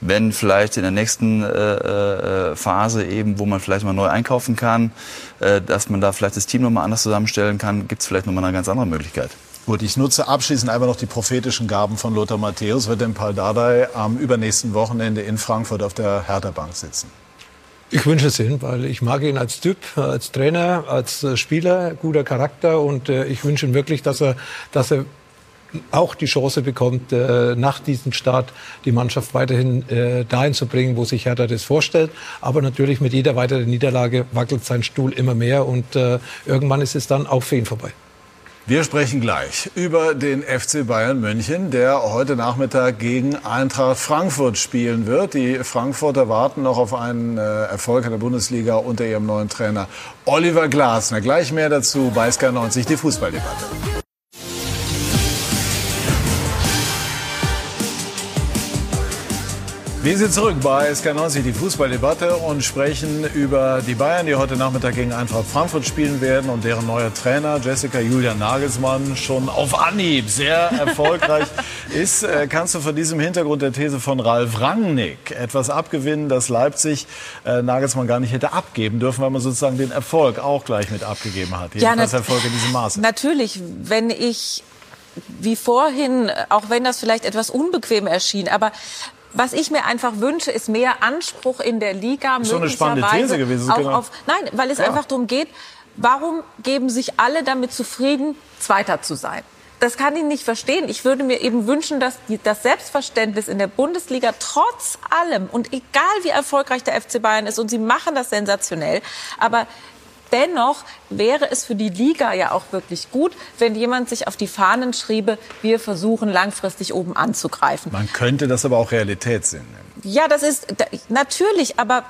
Wenn vielleicht in der nächsten äh, äh, Phase eben, wo man vielleicht mal neu einkaufen kann, äh, dass man da vielleicht das Team nochmal anders zusammenstellen kann, gibt es vielleicht nochmal eine ganz andere Möglichkeit. Gut, ich nutze abschließend einfach noch die prophetischen Gaben von Lothar Matthäus, wird denn Paul Dardai am übernächsten Wochenende in Frankfurt auf der Hertha-Bank sitzen. Ich wünsche es ihn, weil ich mag ihn als Typ, als Trainer, als äh, Spieler, guter Charakter und äh, ich wünsche ihm wirklich, dass er, dass er auch die Chance bekommt, äh, nach diesem Start die Mannschaft weiterhin dahin zu bringen, wo sich Hertha das vorstellt. Aber natürlich mit jeder weiteren Niederlage wackelt sein Stuhl immer mehr und irgendwann ist es dann auch für ihn vorbei. Wir sprechen gleich über den FC Bayern München, der heute Nachmittag gegen Eintracht Frankfurt spielen wird. Die Frankfurter warten noch auf einen äh, Erfolg in der Bundesliga unter ihrem neuen Trainer Oliver Glasner. Gleich mehr dazu bei SK90, die Fußballdebatte. Wir sind zurück bei SK90, die Fußballdebatte und sprechen über die Bayern, die heute Nachmittag gegen Eintracht Frankfurt spielen werden und deren neuer Trainer Jessica Julian Nagelsmann schon auf Anhieb sehr erfolgreich ist. Äh, kannst du von diesem Hintergrund der These von Ralf Rangnick etwas abgewinnen, dass Leipzig äh, Nagelsmann gar nicht hätte abgeben dürfen, weil man sozusagen den Erfolg auch gleich mit abgegeben hat? Jedenfalls ja, Erfolg in diesem Maße. Natürlich, wenn ich wie vorhin, auch wenn das vielleicht etwas unbequem erschien, aber was ich mir einfach wünsche, ist mehr Anspruch in der Liga. Ist so eine spannende These gewesen. Auch genau. auf, nein, weil es ja. einfach darum geht, warum geben sich alle damit zufrieden, Zweiter zu sein? Das kann ich nicht verstehen. Ich würde mir eben wünschen, dass die, das Selbstverständnis in der Bundesliga trotz allem und egal wie erfolgreich der FC Bayern ist und sie machen das sensationell, aber Dennoch wäre es für die Liga ja auch wirklich gut, wenn jemand sich auf die Fahnen schriebe, wir versuchen langfristig oben anzugreifen. Man könnte das aber auch Realität sehen. Ja, das ist natürlich, aber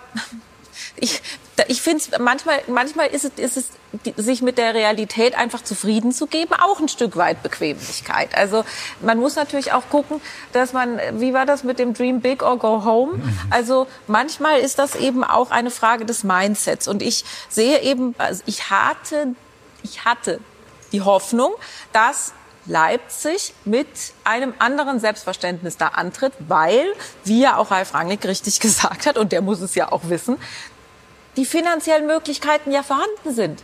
ich, ich finde es manchmal, manchmal ist es, ist es, sich mit der Realität einfach zufrieden zu geben, auch ein Stück weit Bequemlichkeit. Also man muss natürlich auch gucken, dass man, wie war das mit dem Dream Big or Go Home? Mhm. Also manchmal ist das eben auch eine Frage des Mindsets. Und ich sehe eben, also ich hatte, ich hatte die Hoffnung, dass Leipzig mit einem anderen Selbstverständnis da antritt, weil, wie ja auch Ralf Rangnick richtig gesagt hat, und der muss es ja auch wissen, die finanziellen Möglichkeiten ja vorhanden sind.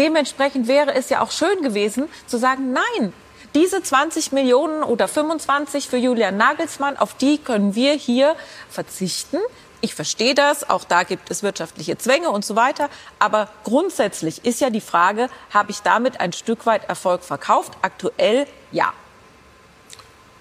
Dementsprechend wäre es ja auch schön gewesen zu sagen, nein, diese 20 Millionen oder 25 für Julian Nagelsmann, auf die können wir hier verzichten. Ich verstehe das, auch da gibt es wirtschaftliche Zwänge und so weiter. Aber grundsätzlich ist ja die Frage, habe ich damit ein Stück weit Erfolg verkauft? Aktuell ja.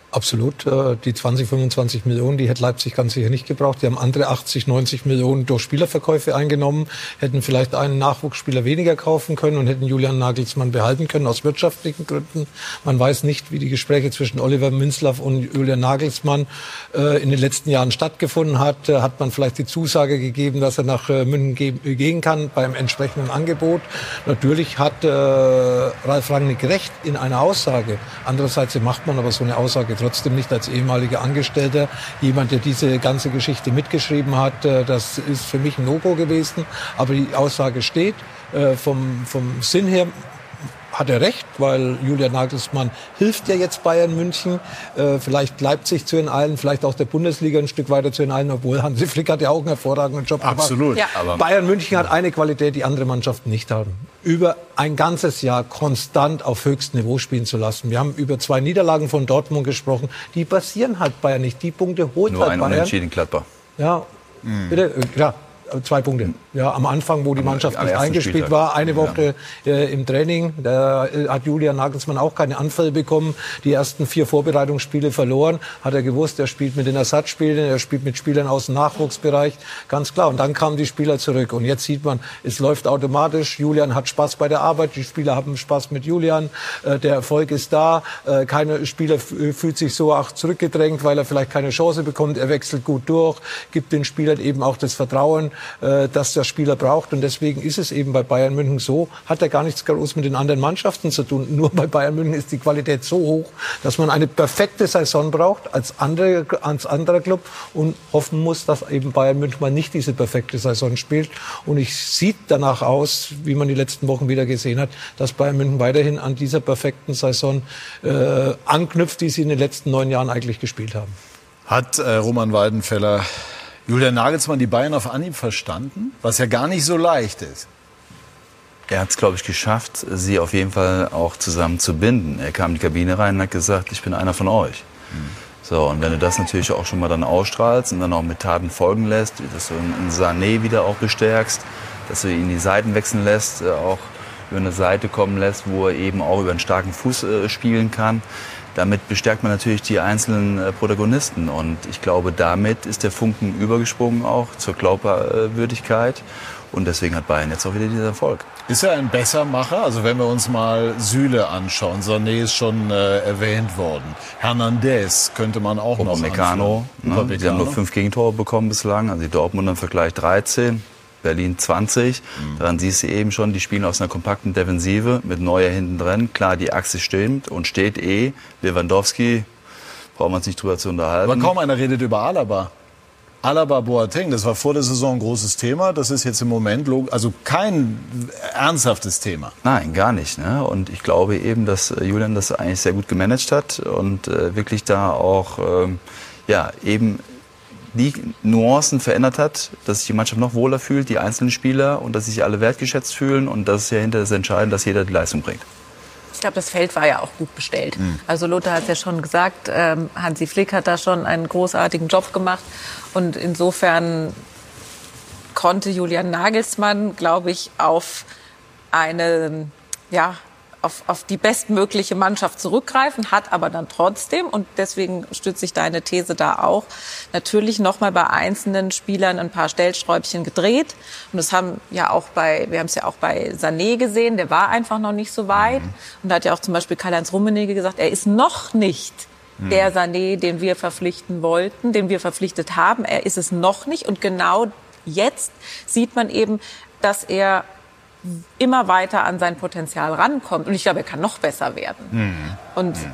Absolut. Äh, die 20, 25 Millionen, die hätte Leipzig ganz sicher nicht gebraucht. Die haben andere 80, 90 Millionen durch Spielerverkäufe eingenommen, hätten vielleicht einen Nachwuchsspieler weniger kaufen können und hätten Julian Nagelsmann behalten können aus wirtschaftlichen Gründen. Man weiß nicht, wie die Gespräche zwischen Oliver Münzlaff und Julian Nagelsmann äh, in den letzten Jahren stattgefunden hat. Äh, hat man vielleicht die Zusage gegeben, dass er nach München gehen kann beim entsprechenden Angebot. Natürlich hat Ralf Rangnick recht in einer Aussage. Andererseits macht man aber so eine Aussage trotzdem nicht als ehemaliger Angestellter, jemand, der diese ganze Geschichte mitgeschrieben hat. Äh, das ist für mich ein No-Go gewesen. Aber die Aussage steht. Äh, vom, vom Sinn her hat er recht, weil Julian Nagelsmann hilft ja jetzt Bayern München, äh, vielleicht Leipzig zu enteilen, vielleicht auch der Bundesliga ein Stück weiter zu enteilen, obwohl Hansi Flick hat ja auch einen hervorragenden Job gemacht. Absolut. Ja. Bayern München hat eine Qualität, die andere Mannschaften nicht haben. Über ein ganzes Jahr konstant auf höchstem Niveau spielen zu lassen. Wir haben über zwei Niederlagen von Dortmund gesprochen. Die passieren halt Bayern nicht. Die Punkte holt Nur halt ein Bayern. Unentschieden Gladbach. Ja, mhm. bitte, ja, Zwei Punkte. Ja, am Anfang, wo die Mannschaft nicht eingespielt war, eine Woche äh, im Training, da äh, hat Julian Nagelsmann auch keine Anfälle bekommen. Die ersten vier Vorbereitungsspiele verloren. Hat er gewusst, er spielt mit den Ersatzspielern, er spielt mit Spielern aus dem Nachwuchsbereich. Ganz klar. Und dann kamen die Spieler zurück. Und jetzt sieht man, es läuft automatisch. Julian hat Spaß bei der Arbeit. Die Spieler haben Spaß mit Julian. Äh, der Erfolg ist da. Äh, keine Spieler fühlt sich so auch zurückgedrängt, weil er vielleicht keine Chance bekommt. Er wechselt gut durch, gibt den Spielern eben auch das Vertrauen äh, das der Spieler braucht. Und deswegen ist es eben bei Bayern München so, hat er gar nichts groß mit den anderen Mannschaften zu tun. Nur bei Bayern München ist die Qualität so hoch, dass man eine perfekte Saison braucht als, andere, als anderer Club und hoffen muss, dass eben Bayern München mal nicht diese perfekte Saison spielt. Und ich sieht danach aus, wie man die letzten Wochen wieder gesehen hat, dass Bayern München weiterhin an dieser perfekten Saison äh, anknüpft, die sie in den letzten neun Jahren eigentlich gespielt haben. Hat äh, Roman Weidenfeller Julian Nagelsmann die Bayern auf Anhieb verstanden? Was ja gar nicht so leicht ist. Er hat es, glaube ich, geschafft, sie auf jeden Fall auch zusammen zu binden. Er kam in die Kabine rein und hat gesagt, ich bin einer von euch. Mhm. So, und wenn du das natürlich auch schon mal dann ausstrahlst und dann auch mit Taten folgen lässt, dass du einen Sané wieder auch bestärkst, dass du ihn die Seiten wechseln lässt, äh, auch über eine Seite kommen lässt, wo er eben auch über einen starken Fuß äh, spielen kann, damit bestärkt man natürlich die einzelnen äh, Protagonisten. Und ich glaube, damit ist der Funken übergesprungen auch zur Glaubwürdigkeit. Und deswegen hat Bayern jetzt auch wieder diesen Erfolg. Ist er ein Bessermacher? Also wenn wir uns mal Süle anschauen, Sané ist schon äh, erwähnt worden. Hernandez könnte man auch Opa noch Meccano, ne? Die haben nur fünf Gegentore bekommen bislang. Also die Dortmunder im Vergleich 13. Berlin 20. Mhm. Daran siehst du eben schon, die spielen aus einer kompakten Defensive mit Neuer hinten drin. Klar, die Achse stimmt und steht eh. Lewandowski, brauchen wir uns nicht drüber zu unterhalten. Aber kaum einer redet über Alaba. Alaba Boateng, das war vor der Saison ein großes Thema. Das ist jetzt im Moment also kein ernsthaftes Thema. Nein, gar nicht. Ne? Und ich glaube eben, dass äh, Julian das eigentlich sehr gut gemanagt hat und äh, wirklich da auch ähm, ja eben die Nuancen verändert hat, dass sich die Mannschaft noch wohler fühlt, die einzelnen Spieler und dass sich alle wertgeschätzt fühlen und das ist ja hinter das Entscheidende, dass jeder die Leistung bringt. Ich glaube, das Feld war ja auch gut bestellt. Mhm. Also Lothar hat es ja schon gesagt, ähm, Hansi Flick hat da schon einen großartigen Job gemacht und insofern konnte Julian Nagelsmann, glaube ich, auf eine ja, auf, auf die bestmögliche Mannschaft zurückgreifen, hat aber dann trotzdem, und deswegen stützt sich deine These da auch, natürlich nochmal bei einzelnen Spielern ein paar Stellsträubchen gedreht. Und das haben ja auch bei, wir haben es ja auch bei Sané gesehen, der war einfach noch nicht so weit. Mhm. Und da hat ja auch zum Beispiel Karl-Heinz Rummenigge gesagt, er ist noch nicht mhm. der Sané, den wir verpflichten wollten, den wir verpflichtet haben. Er ist es noch nicht. Und genau jetzt sieht man eben, dass er immer weiter an sein Potenzial rankommt. Und ich glaube, er kann noch besser werden. Mhm. Und mhm.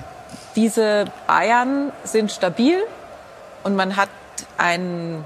diese Bayern sind stabil und man hat einen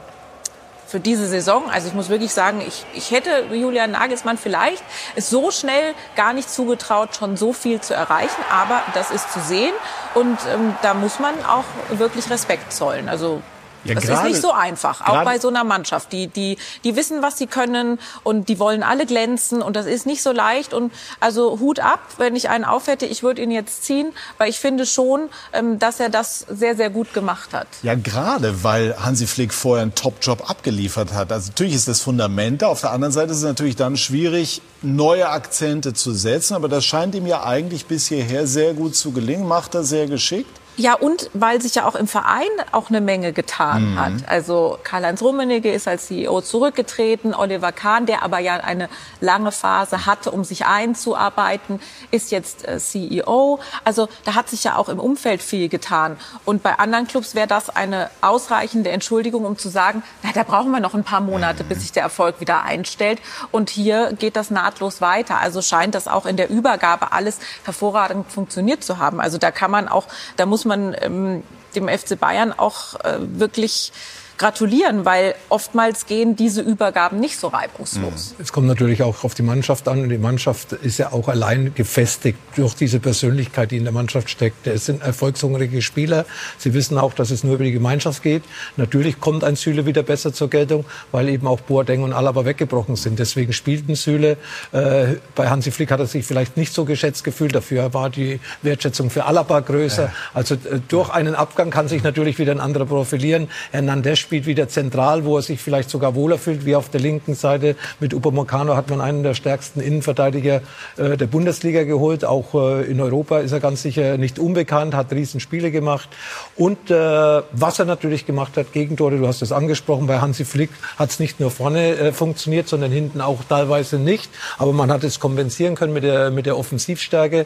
für diese Saison. Also ich muss wirklich sagen, ich, ich hätte Julian Nagelsmann vielleicht es so schnell gar nicht zugetraut, schon so viel zu erreichen. Aber das ist zu sehen und ähm, da muss man auch wirklich Respekt zollen. Also ja, das ist nicht so einfach, auch bei so einer Mannschaft. Die, die, die wissen, was sie können und die wollen alle glänzen und das ist nicht so leicht. Und also Hut ab, wenn ich einen auf hätte, ich würde ihn jetzt ziehen, weil ich finde schon, ähm, dass er das sehr, sehr gut gemacht hat. Ja, gerade weil Hansi Flick vorher einen Top-Job abgeliefert hat. Also natürlich ist das Fundament da. Auf der anderen Seite ist es natürlich dann schwierig, neue Akzente zu setzen. Aber das scheint ihm ja eigentlich bis hierher sehr gut zu gelingen. Macht er sehr geschickt. Ja, und weil sich ja auch im Verein auch eine Menge getan mhm. hat. Also Karl-Heinz Rummenigge ist als CEO zurückgetreten. Oliver Kahn, der aber ja eine lange Phase hatte, um sich einzuarbeiten, ist jetzt äh, CEO. Also da hat sich ja auch im Umfeld viel getan. Und bei anderen Clubs wäre das eine ausreichende Entschuldigung, um zu sagen, na, da brauchen wir noch ein paar Monate, bis sich der Erfolg wieder einstellt. Und hier geht das nahtlos weiter. Also scheint das auch in der Übergabe alles hervorragend funktioniert zu haben. Also da kann man auch, da muss man ähm, dem FC Bayern auch äh, wirklich gratulieren, weil oftmals gehen diese Übergaben nicht so reibungslos. Es kommt natürlich auch auf die Mannschaft an und die Mannschaft ist ja auch allein gefestigt durch diese Persönlichkeit, die in der Mannschaft steckt. Es sind erfolgshungrige Spieler. Sie wissen auch, dass es nur über die Gemeinschaft geht. Natürlich kommt ein Süle wieder besser zur Geltung, weil eben auch Boateng und Alaba weggebrochen sind. Deswegen spielten Süle. Äh, bei Hansi Flick hat er sich vielleicht nicht so geschätzt gefühlt. Dafür war die Wertschätzung für Alaba größer. Also äh, durch einen Abgang kann sich natürlich wieder ein anderer profilieren. Hernandez spielt wieder zentral, wo er sich vielleicht sogar wohler fühlt, wie auf der linken Seite. Mit Upamecano hat man einen der stärksten Innenverteidiger äh, der Bundesliga geholt. Auch äh, in Europa ist er ganz sicher nicht unbekannt, hat Riesenspiele gemacht. Und äh, was er natürlich gemacht hat, Gegentore, du hast es angesprochen, bei Hansi Flick hat es nicht nur vorne funktioniert, sondern hinten auch teilweise nicht. Aber man hat es kompensieren können mit der, mit der Offensivstärke.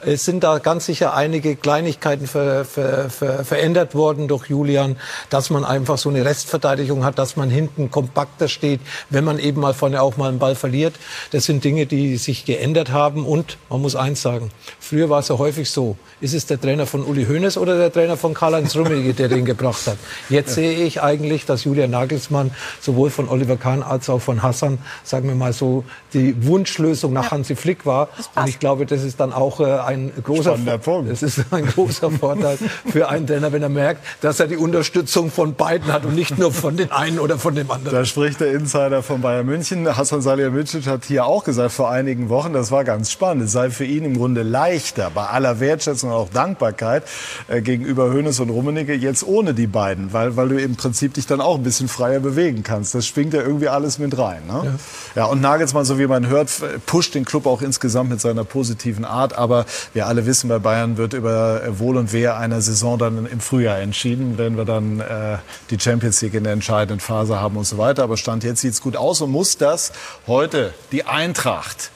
Es sind da ganz sicher einige Kleinigkeiten ver, ver, ver, verändert worden durch Julian, dass man einfach so eine Restverteidigung hat, dass man hinten kompakter steht, wenn man eben mal vorne auch mal einen Ball verliert. Das sind Dinge, die sich geändert haben. Und man muss eins sagen, früher war es ja häufig so, ist es der Trainer von Uli Hoeneß oder der Trainer von Karl-Heinz Rummenigge, der den gebracht hat. Jetzt sehe ich eigentlich, dass Julian Nagelsmann sowohl von Oliver Kahn als auch von Hassan, sagen wir mal so, die Wunschlösung nach Hansi Flick war. Und ich glaube, das ist dann auch äh, ein großer. Das ist ein großer Vorteil für einen Trainer, wenn er merkt, dass er die Unterstützung von beiden hat und nicht nur von den einen oder von dem anderen. Da spricht der Insider von Bayern München. Hassan Salihamidzic hat hier auch gesagt vor einigen Wochen, das war ganz spannend. Es sei für ihn im Grunde leichter, bei aller Wertschätzung und auch Dankbarkeit äh, gegenüber Hönes und Rummenigge, jetzt ohne die beiden, weil, weil du im Prinzip dich dann auch ein bisschen freier bewegen kannst. Das schwingt ja irgendwie alles mit rein. Ne? Ja. ja, und Nagelsmann, so wie man hört, pusht den Club auch insgesamt mit seiner positiven Art. Aber wir alle wissen, bei Bayern wird über Wohl und Wehe einer Saison dann im Frühjahr entschieden, wenn wir dann äh, die Champions League in der entscheidenden Phase haben und so weiter. Aber Stand jetzt sieht es gut aus und muss das heute die Eintracht,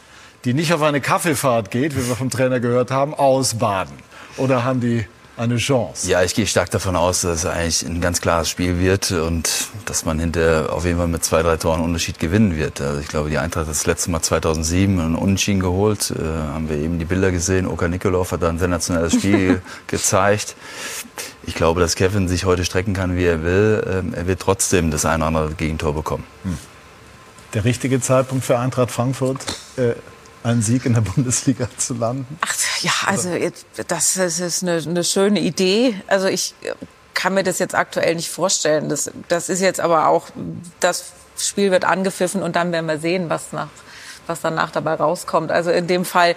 die nicht auf eine Kaffeefahrt geht, wie wir vom Trainer gehört haben, ausbaden? Oder haben die eine Chance. Ja, ich gehe stark davon aus, dass es eigentlich ein ganz klares Spiel wird und dass man hinterher auf jeden Fall mit zwei, drei Toren Unterschied gewinnen wird. Also ich glaube, die Eintracht hat das letzte Mal 2007 einen Unentschieden geholt. Äh, haben wir eben die Bilder gesehen. Oka Nikolov hat da ein sensationelles Spiel gezeigt. Ich glaube, dass Kevin sich heute strecken kann, wie er will. Ähm, er wird trotzdem das eine oder andere Gegentor bekommen. Hm. Der richtige Zeitpunkt für Eintracht Frankfurt? Äh einen Sieg in der Bundesliga zu landen? Ach ja, also das ist eine, eine schöne Idee. Also ich kann mir das jetzt aktuell nicht vorstellen. Das, das ist jetzt aber auch, das Spiel wird angepfiffen und dann werden wir sehen, was nach was danach dabei rauskommt. Also in dem Fall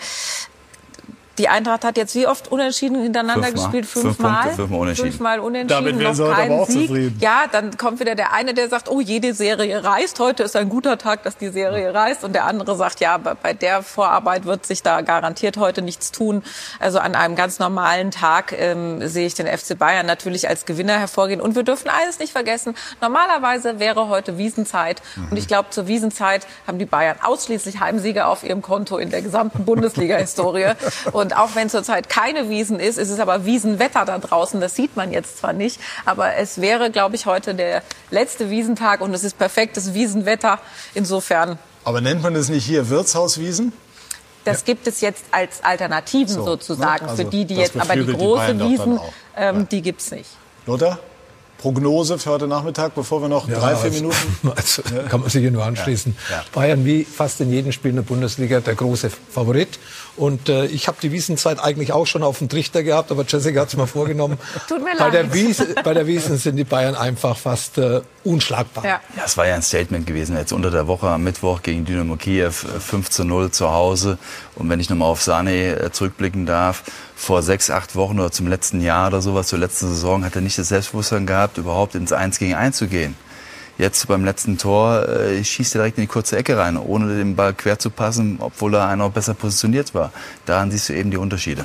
die Eintracht hat jetzt wie oft unentschieden hintereinander fünfmal. gespielt? Fünfmal? Fünf fünfmal unentschieden. Fünfmal unentschieden, Damit noch keinen aber auch Sieg. Zufrieden. Ja, dann kommt wieder der eine, der sagt, oh, jede Serie reißt. Heute ist ein guter Tag, dass die Serie reißt. Und der andere sagt, ja, bei der Vorarbeit wird sich da garantiert heute nichts tun. Also an einem ganz normalen Tag ähm, sehe ich den FC Bayern natürlich als Gewinner hervorgehen. Und wir dürfen eines nicht vergessen. Normalerweise wäre heute Wiesenzeit. Mhm. Und ich glaube, zur Wiesenzeit haben die Bayern ausschließlich Heimsieger auf ihrem Konto in der gesamten Bundesliga-Historie. Und Und auch wenn zurzeit keine Wiesen ist, ist es aber Wiesenwetter da draußen. Das sieht man jetzt zwar nicht, aber es wäre, glaube ich, heute der letzte Wiesentag und es ist perfektes Wiesenwetter. Insofern. Aber nennt man es nicht hier Wirtshauswiesen? Das gibt es jetzt als Alternativen so, sozusagen ne? also für die, die jetzt aber die große die Wiesen, ähm, ja. die gibt es nicht. Lothar? Prognose für heute Nachmittag, bevor wir noch ja, drei, vier also, Minuten. Also, kann man sich hier nur anschließen. Ja, ja. Bayern wie fast in jedem Spiel in der Bundesliga der große Favorit. Und äh, ich habe die Wiesenzeit eigentlich auch schon auf dem Trichter gehabt, aber Jessica hat es mal vorgenommen. Tut mir bei leid. Der Wiese, bei der Wiesen sind die Bayern einfach fast äh, unschlagbar. Ja. ja, es war ja ein Statement gewesen. Jetzt unter der Woche am Mittwoch gegen Dynamo Kiew 5 äh, zu 0 zu Hause. Und wenn ich nochmal auf Sane äh, zurückblicken darf, vor sechs, acht Wochen oder zum letzten Jahr oder sowas, zur letzten Saison, hat er nicht das Selbstbewusstsein gehabt, überhaupt ins Eins gegen Eins zu gehen. Jetzt beim letzten Tor äh, schießt er direkt in die kurze Ecke rein, ohne den Ball quer zu passen, obwohl er einer besser positioniert war. Daran siehst du eben die Unterschiede.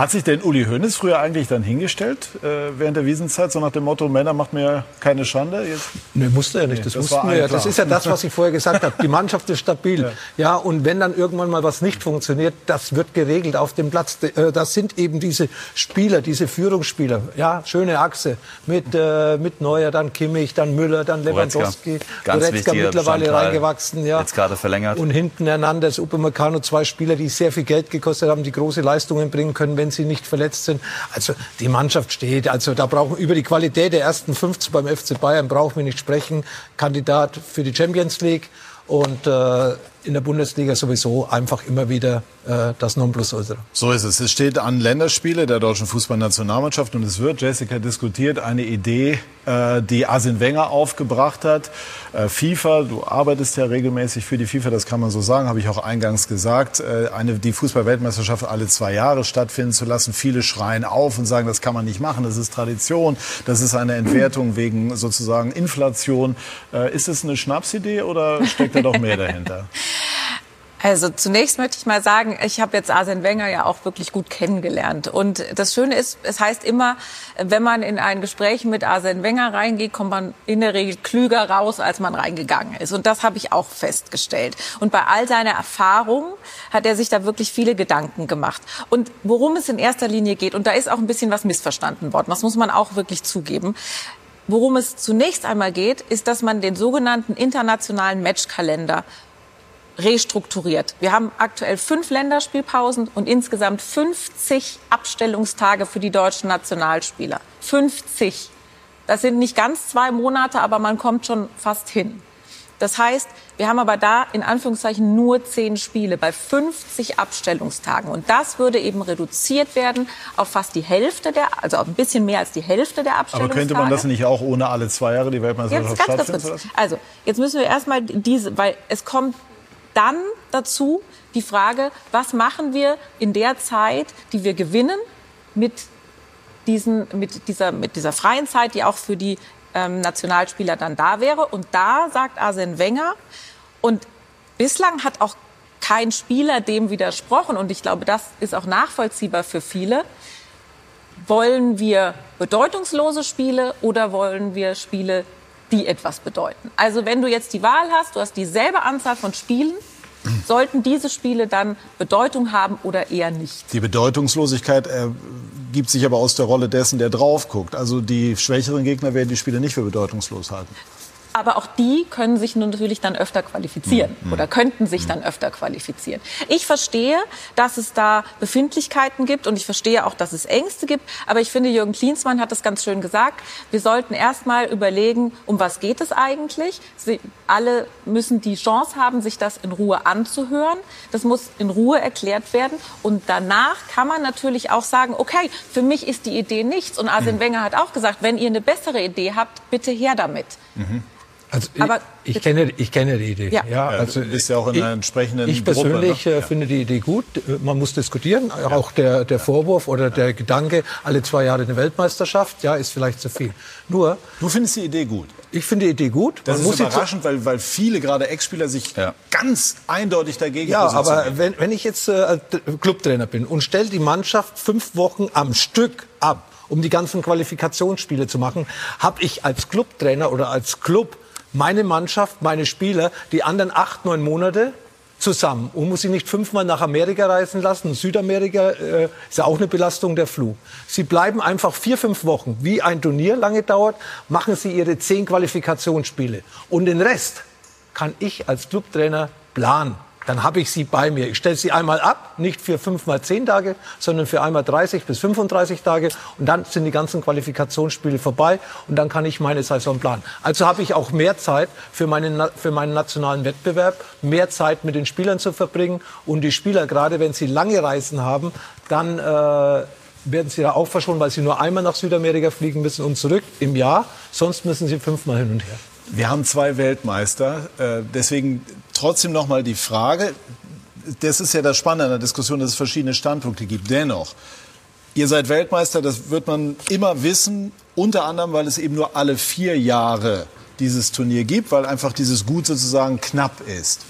Hat sich denn Uli Hoeneß früher eigentlich dann hingestellt äh, während der Wiesenzeit, so nach dem Motto, Männer macht mir keine Schande? Jetzt? Nee, musste er nicht. Das, nee, das wussten wir ja. Das ist ja das, was ich vorher gesagt habe. Die Mannschaft ist stabil. Ja. ja. und wenn dann irgendwann mal was nicht funktioniert, das wird geregelt auf dem Platz. Äh, das sind eben diese Spieler, diese Führungsspieler. Ja, schöne Achse mit, äh, mit Neuer, dann Kimmich, dann Müller, dann Lewandowski. Ganz Goretzka mittlerweile reingewachsen. Ja. Jetzt gerade verlängert. Und hinten Hernandez, Upamecano, zwei Spieler, die sehr viel Geld gekostet haben, die große Leistungen bringen können, wenn wenn sie nicht verletzt sind. Also die Mannschaft steht. Also da brauchen über die Qualität der ersten 15 beim FC Bayern brauchen wir nicht sprechen. Kandidat für die Champions League und äh, in der Bundesliga sowieso einfach immer wieder äh, das Nonplusultra. So ist es. Es steht an Länderspiele der deutschen Fußballnationalmannschaft und es wird, Jessica, diskutiert, eine Idee, äh, die Arsene Wenger aufgebracht hat. Äh, FIFA, du arbeitest ja regelmäßig für die FIFA, das kann man so sagen, habe ich auch eingangs gesagt, äh, eine, die Fußballweltmeisterschaft alle zwei Jahre stattfinden zu lassen. Viele schreien auf und sagen, das kann man nicht machen, das ist Tradition, das ist eine Entwertung wegen sozusagen Inflation. Äh, ist es eine Schnapsidee oder steckt da doch mehr dahinter? Also zunächst möchte ich mal sagen, ich habe jetzt Arsene Wenger ja auch wirklich gut kennengelernt. Und das Schöne ist, es heißt immer, wenn man in ein Gespräch mit Arsene Wenger reingeht, kommt man in der Regel klüger raus, als man reingegangen ist. Und das habe ich auch festgestellt. Und bei all seiner Erfahrung hat er sich da wirklich viele Gedanken gemacht. Und worum es in erster Linie geht, und da ist auch ein bisschen was missverstanden worden, das muss man auch wirklich zugeben. Worum es zunächst einmal geht, ist, dass man den sogenannten internationalen Matchkalender restrukturiert. Wir haben aktuell fünf Länderspielpausen und insgesamt 50 Abstellungstage für die deutschen Nationalspieler. 50. Das sind nicht ganz zwei Monate, aber man kommt schon fast hin. Das heißt, wir haben aber da in Anführungszeichen nur zehn Spiele bei 50 Abstellungstagen. Und das würde eben reduziert werden auf fast die Hälfte der, also auf ein bisschen mehr als die Hälfte der Abstellungstage. Aber könnte man das nicht auch ohne alle zwei Jahre die Weltmeisterschaft stattfinden lassen? Also, jetzt müssen wir erstmal diese, weil es kommt dann dazu die Frage, was machen wir in der Zeit, die wir gewinnen, mit, diesen, mit, dieser, mit dieser freien Zeit, die auch für die ähm, Nationalspieler dann da wäre. Und da sagt Arsene Wenger, und bislang hat auch kein Spieler dem widersprochen, und ich glaube, das ist auch nachvollziehbar für viele, wollen wir bedeutungslose Spiele oder wollen wir Spiele, die etwas bedeuten. Also wenn du jetzt die Wahl hast, du hast dieselbe Anzahl von Spielen, sollten diese Spiele dann Bedeutung haben oder eher nicht? Die Bedeutungslosigkeit ergibt sich aber aus der Rolle dessen, der drauf guckt. Also die schwächeren Gegner werden die Spiele nicht für bedeutungslos halten. Aber auch die können sich nun natürlich dann öfter qualifizieren mhm. oder könnten sich mhm. dann öfter qualifizieren. Ich verstehe, dass es da Befindlichkeiten gibt und ich verstehe auch, dass es Ängste gibt. Aber ich finde, Jürgen Klinsmann hat es ganz schön gesagt. Wir sollten erst mal überlegen, um was geht es eigentlich. Sie alle müssen die Chance haben, sich das in Ruhe anzuhören. Das muss in Ruhe erklärt werden. Und danach kann man natürlich auch sagen, okay, für mich ist die Idee nichts. Und Arsene mhm. Wenger hat auch gesagt, wenn ihr eine bessere Idee habt, bitte her damit. Mhm. Also Aber ich, ich, kenne, ich kenne die Idee. Ja. ja also ist ja auch in einer entsprechenden Ich persönlich Gruppe, ne? Äh, finde die Idee gut. Man muss diskutieren. Ja. Auch der, der Vorwurf oder der Gedanke, alle zwei Jahre eine Weltmeisterschaft, ja, ist vielleicht zu viel. Nur. Du findest die Idee gut? Ich finde die Idee gut. Das Man ist überraschend, weil, weil viele gerade Ex-Spieler sich ja. ganz eindeutig dagegen Ja, aber wenn, wenn ich jetzt äh, Clubtrainer bin und stelle die Mannschaft fünf Wochen am Stück ab, um die ganzen Qualifikationsspiele zu machen, habe ich als Clubtrainer oder als Club meine Mannschaft, meine Spieler, die anderen acht, neun Monate zusammen und muss sie nicht fünfmal nach Amerika reisen lassen. Südamerika äh, ist ja auch eine Belastung der Flug. Sie bleiben einfach vier, fünf Wochen, wie ein Turnier lange dauert, machen sie ihre zehn Qualifikationsspiele. Und den Rest kann ich als Clubtrainer planen dann habe ich sie bei mir. Ich stelle sie einmal ab, nicht für fünf mal zehn Tage, sondern für einmal 30 bis 35 Tage. Und dann sind die ganzen Qualifikationsspiele vorbei und dann kann ich meine Saison planen. Also habe ich auch mehr Zeit für meinen, für meinen nationalen Wettbewerb, mehr Zeit mit den Spielern zu verbringen. Und die Spieler, gerade wenn sie lange Reisen haben, dann äh, werden sie da auch verschont, weil sie nur einmal nach Südamerika fliegen müssen und zurück im Jahr. Sonst müssen sie fünfmal hin und her. Wir haben zwei Weltmeister. Äh, deswegen trotzdem noch mal die Frage. Das ist ja das Spannende an der Diskussion, dass es verschiedene Standpunkte gibt. Dennoch, ihr seid Weltmeister, das wird man immer wissen. Unter anderem, weil es eben nur alle vier Jahre dieses Turnier gibt, weil einfach dieses Gut sozusagen knapp ist.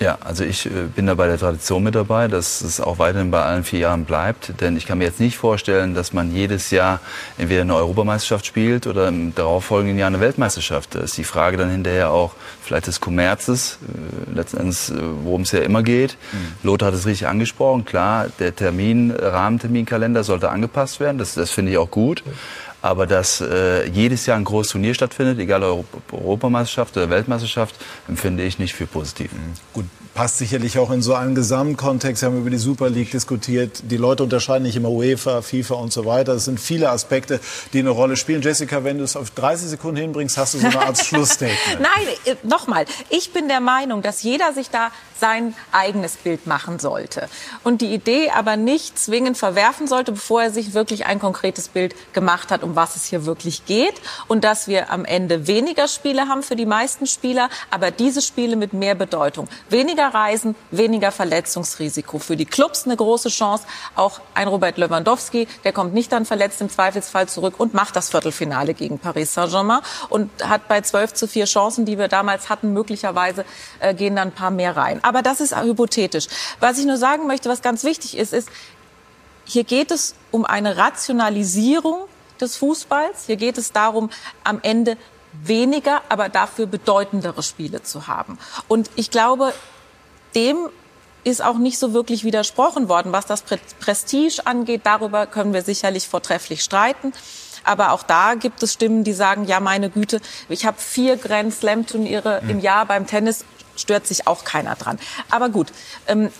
Ja, also ich äh, bin da bei der Tradition mit dabei, dass es auch weiterhin bei allen vier Jahren bleibt. Denn ich kann mir jetzt nicht vorstellen, dass man jedes Jahr entweder eine Europameisterschaft spielt oder im darauffolgenden Jahr eine Weltmeisterschaft. Da ist die Frage dann hinterher auch vielleicht des Kommerzes, äh, letztendlich, äh, worum es ja immer geht. Mhm. Lothar hat es richtig angesprochen. Klar, der Termin, Rahmenterminkalender sollte angepasst werden. Das, das finde ich auch gut. Aber dass äh, jedes Jahr ein großes Turnier stattfindet, egal ob Europameisterschaft oder Weltmeisterschaft, empfinde ich nicht für positiv. Mhm. Gut, passt sicherlich auch in so einen Gesamtkontext. Wir haben über die Super League diskutiert. Die Leute unterscheiden nicht immer UEFA, FIFA und so weiter. Es sind viele Aspekte, die eine Rolle spielen. Jessica, wenn du es auf 30 Sekunden hinbringst, hast du so eine Art Schlussstatement. Nein, äh, nochmal. Ich bin der Meinung, dass jeder sich da sein eigenes Bild machen sollte. Und die Idee aber nicht zwingend verwerfen sollte, bevor er sich wirklich ein konkretes Bild gemacht hat, um was es hier wirklich geht. Und dass wir am Ende weniger Spiele haben für die meisten Spieler, aber diese Spiele mit mehr Bedeutung. Weniger Reisen, weniger Verletzungsrisiko. Für die Clubs eine große Chance. Auch ein Robert Lewandowski, der kommt nicht dann verletzt im Zweifelsfall zurück und macht das Viertelfinale gegen Paris Saint-Germain und hat bei 12 zu 4 Chancen, die wir damals hatten, möglicherweise äh, gehen dann ein paar mehr rein. Aber das ist hypothetisch. Was ich nur sagen möchte, was ganz wichtig ist, ist, hier geht es um eine Rationalisierung des Fußballs. Hier geht es darum, am Ende weniger, aber dafür bedeutendere Spiele zu haben. Und ich glaube, dem ist auch nicht so wirklich widersprochen worden. Was das Prestige angeht, darüber können wir sicherlich vortrefflich streiten. Aber auch da gibt es Stimmen, die sagen, ja, meine Güte, ich habe vier Grand Slam Turniere mhm. im Jahr beim Tennis, stört sich auch keiner dran. Aber gut, ähm,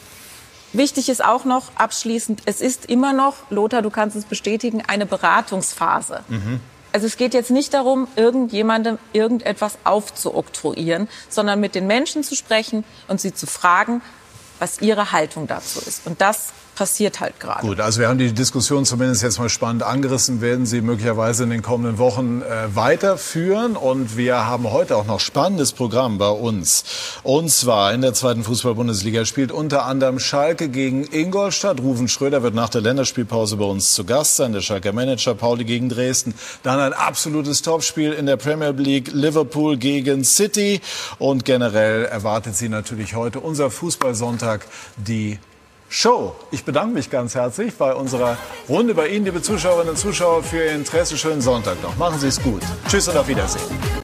Wichtig ist auch noch abschließend, es ist immer noch, Lothar, du kannst es bestätigen, eine Beratungsphase. Mhm. Also es geht jetzt nicht darum, irgendjemandem irgendetwas aufzuoktroyieren, sondern mit den Menschen zu sprechen und sie zu fragen, was ihre Haltung dazu ist. Und das passiert halt gerade. Gut, also wir haben die Diskussion zumindest jetzt mal spannend angerissen, werden sie möglicherweise in den kommenden Wochen äh, weiterführen. Und wir haben heute auch noch spannendes Programm bei uns. Und zwar in der zweiten Fußball-Bundesliga spielt unter anderem Schalke gegen Ingolstadt. Rufen Schröder wird nach der Länderspielpause bei uns zu Gast sein. Der Schalker Manager Pauli gegen Dresden. Dann ein absolutes Topspiel in der Premier League. Liverpool gegen City. Und generell erwartet sie natürlich heute unser Fußballsonntag die Show. Ich bedanke mich ganz herzlich bei unserer Runde bei Ihnen, liebe Zuschauerinnen und Zuschauer, für Ihr Interesse. Schönen Sonntag noch. Machen Sie es gut. Tschüss und auf Wiedersehen.